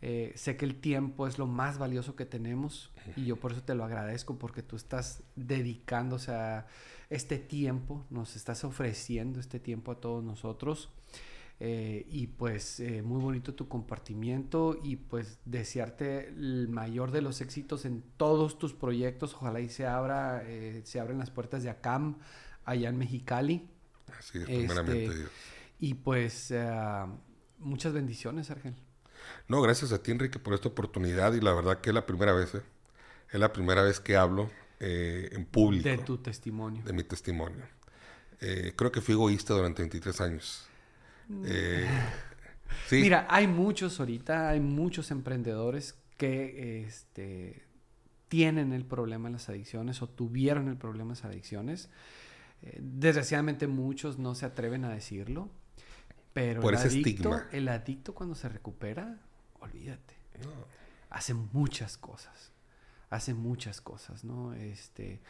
Speaker 1: Eh, sé que el tiempo es lo más valioso que tenemos y yo por eso te lo agradezco porque tú estás dedicándose a este tiempo, nos estás ofreciendo este tiempo a todos nosotros. Eh, y pues eh, muy bonito tu compartimiento y pues desearte el mayor de los éxitos en todos tus proyectos. Ojalá y se abra, eh, se abren las puertas de ACAM allá en Mexicali.
Speaker 2: Así es, primeramente
Speaker 1: Este,
Speaker 2: Dios.
Speaker 1: Y pues muchas bendiciones, Argel.
Speaker 2: No, gracias a ti, Enrique, por esta oportunidad y la verdad que es la primera vez, ¿eh? es la primera vez que hablo eh, en público
Speaker 1: De tu testimonio.
Speaker 2: de mi testimonio. Eh, creo que fui egoísta durante 23 años. Eh, *laughs* sí,
Speaker 1: Mira, hay muchos ahorita, hay muchos emprendedores que este, tienen el problema de las adicciones o tuvieron el problema de las adicciones. Eh, desgraciadamente muchos no se atreven a decirlo, pero
Speaker 2: Por
Speaker 1: el,
Speaker 2: ese
Speaker 1: adicto,
Speaker 2: estigma.
Speaker 1: el adicto cuando se recupera, olvídate, hace muchas cosas, hace muchas cosas, ¿no? Este,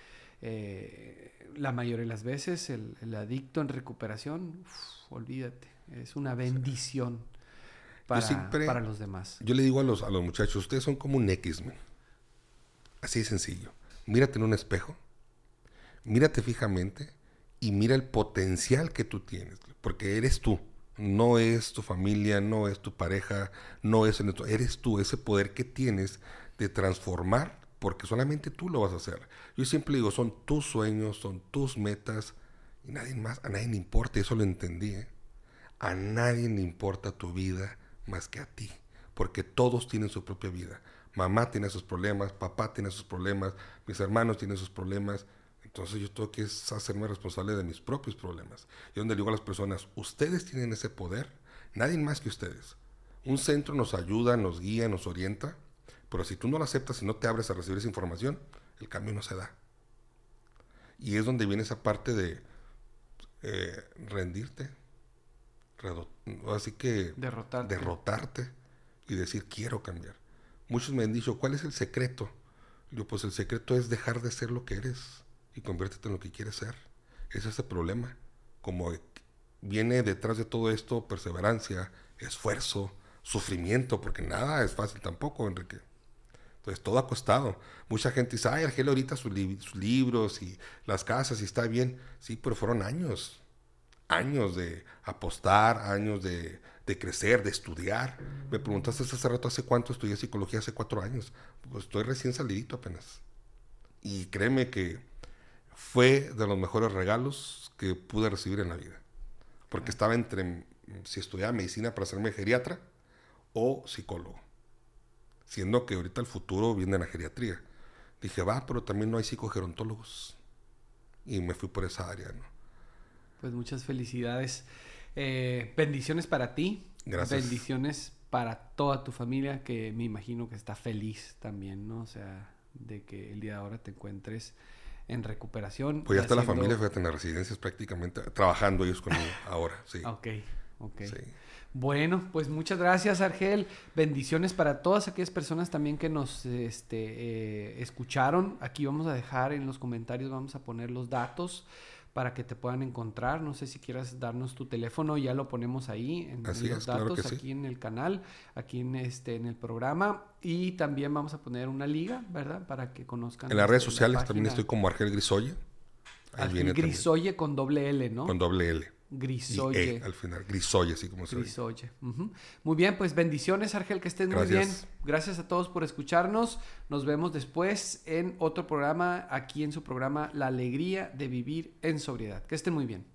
Speaker 1: eh, la mayoría de las veces el, el adicto en recuperación, uf, olvídate, es una bendición para,
Speaker 2: siempre-
Speaker 1: para los demás.
Speaker 2: Yo le digo a los, a los muchachos, ustedes son como un X-Men. Así de sencillo. Mírate en un espejo, mírate fijamente y mira el potencial que tú tienes. Porque eres tú. No es tu familia, no es tu pareja, no es eres tú, ese poder que tienes de transformar, porque solamente tú lo vas a hacer. Yo siempre digo, son tus sueños, son tus metas, y nadie más, a nadie le importa, eso lo entendí. ¿eh? A nadie le importa tu vida más que a ti, porque todos tienen su propia vida. Mamá tiene sus problemas, papá tiene sus problemas, mis hermanos tienen sus problemas. Entonces yo tengo que hacerme responsable de mis propios problemas. Y donde digo a las personas, ustedes tienen ese poder, nadie más que ustedes. Un centro nos ayuda, nos guía, nos orienta, pero si tú no lo aceptas y no te abres a recibir esa información, el cambio no se da. Y es donde viene esa parte de eh, rendirte, así que
Speaker 1: Derrotarte.
Speaker 2: derrotarte y decir quiero cambiar. Muchos me han dicho, ¿cuál es el secreto? Yo, pues el secreto es dejar de ser lo que eres y conviértete en lo que quieres ser. Ese es el problema. Como viene detrás de todo esto perseverancia, esfuerzo, sufrimiento, porque nada es fácil tampoco, Enrique. Entonces todo ha costado. Mucha gente dice, ay, Argel ahorita sus libros y las casas y está bien. Sí, pero fueron años. Años de apostar, años de, de crecer, de estudiar. Me preguntaste hace rato, ¿hace cuánto estudié psicología? Hace cuatro años. Pues estoy recién salidito apenas. Y créeme que fue de los mejores regalos que pude recibir en la vida. Porque estaba entre mm, si estudiaba medicina para serme geriatra o psicólogo. Siendo que ahorita el futuro viene en la geriatría. Dije, va, pero también no hay psicogerontólogos. Y me fui por esa área, ¿no?
Speaker 1: Pues muchas felicidades. Eh, bendiciones para ti.
Speaker 2: Gracias.
Speaker 1: Bendiciones para toda tu familia que me imagino que está feliz también, ¿no? O sea, de que el día de ahora te encuentres en recuperación.
Speaker 2: Pues ya está la familia, fíjate, en las residencias prácticamente, trabajando ellos conmigo ahora, sí. *laughs*
Speaker 1: Ok, ok.
Speaker 2: sí.
Speaker 1: Bueno, pues muchas gracias, Argel. Bendiciones para todas aquellas personas también que nos este, eh, escucharon. Aquí vamos a dejar en los comentarios, vamos a poner los datos para que te puedan encontrar. No sé si quieras darnos tu teléfono, ya lo ponemos ahí en, los
Speaker 2: es, claro
Speaker 1: datos,
Speaker 2: sí.
Speaker 1: aquí en el canal, aquí en este, en el programa. Y también vamos a poner una liga, ¿verdad? Para que conozcan.
Speaker 2: En las redes
Speaker 1: este, la
Speaker 2: sociales también estoy como Argel Grisoye. Ahí
Speaker 1: Argel
Speaker 2: viene también,
Speaker 1: Grisoye con doble L, ¿no?
Speaker 2: con doble L.
Speaker 1: Grisoye.
Speaker 2: E al final, Grisoye, así como se oye.
Speaker 1: Grisoye. Muy bien, pues bendiciones, Argel, que estés muy bien. Gracias a todos por escucharnos. Nos vemos después en otro programa, aquí en su programa La Alegría de Vivir en Sobriedad. Que estén muy bien.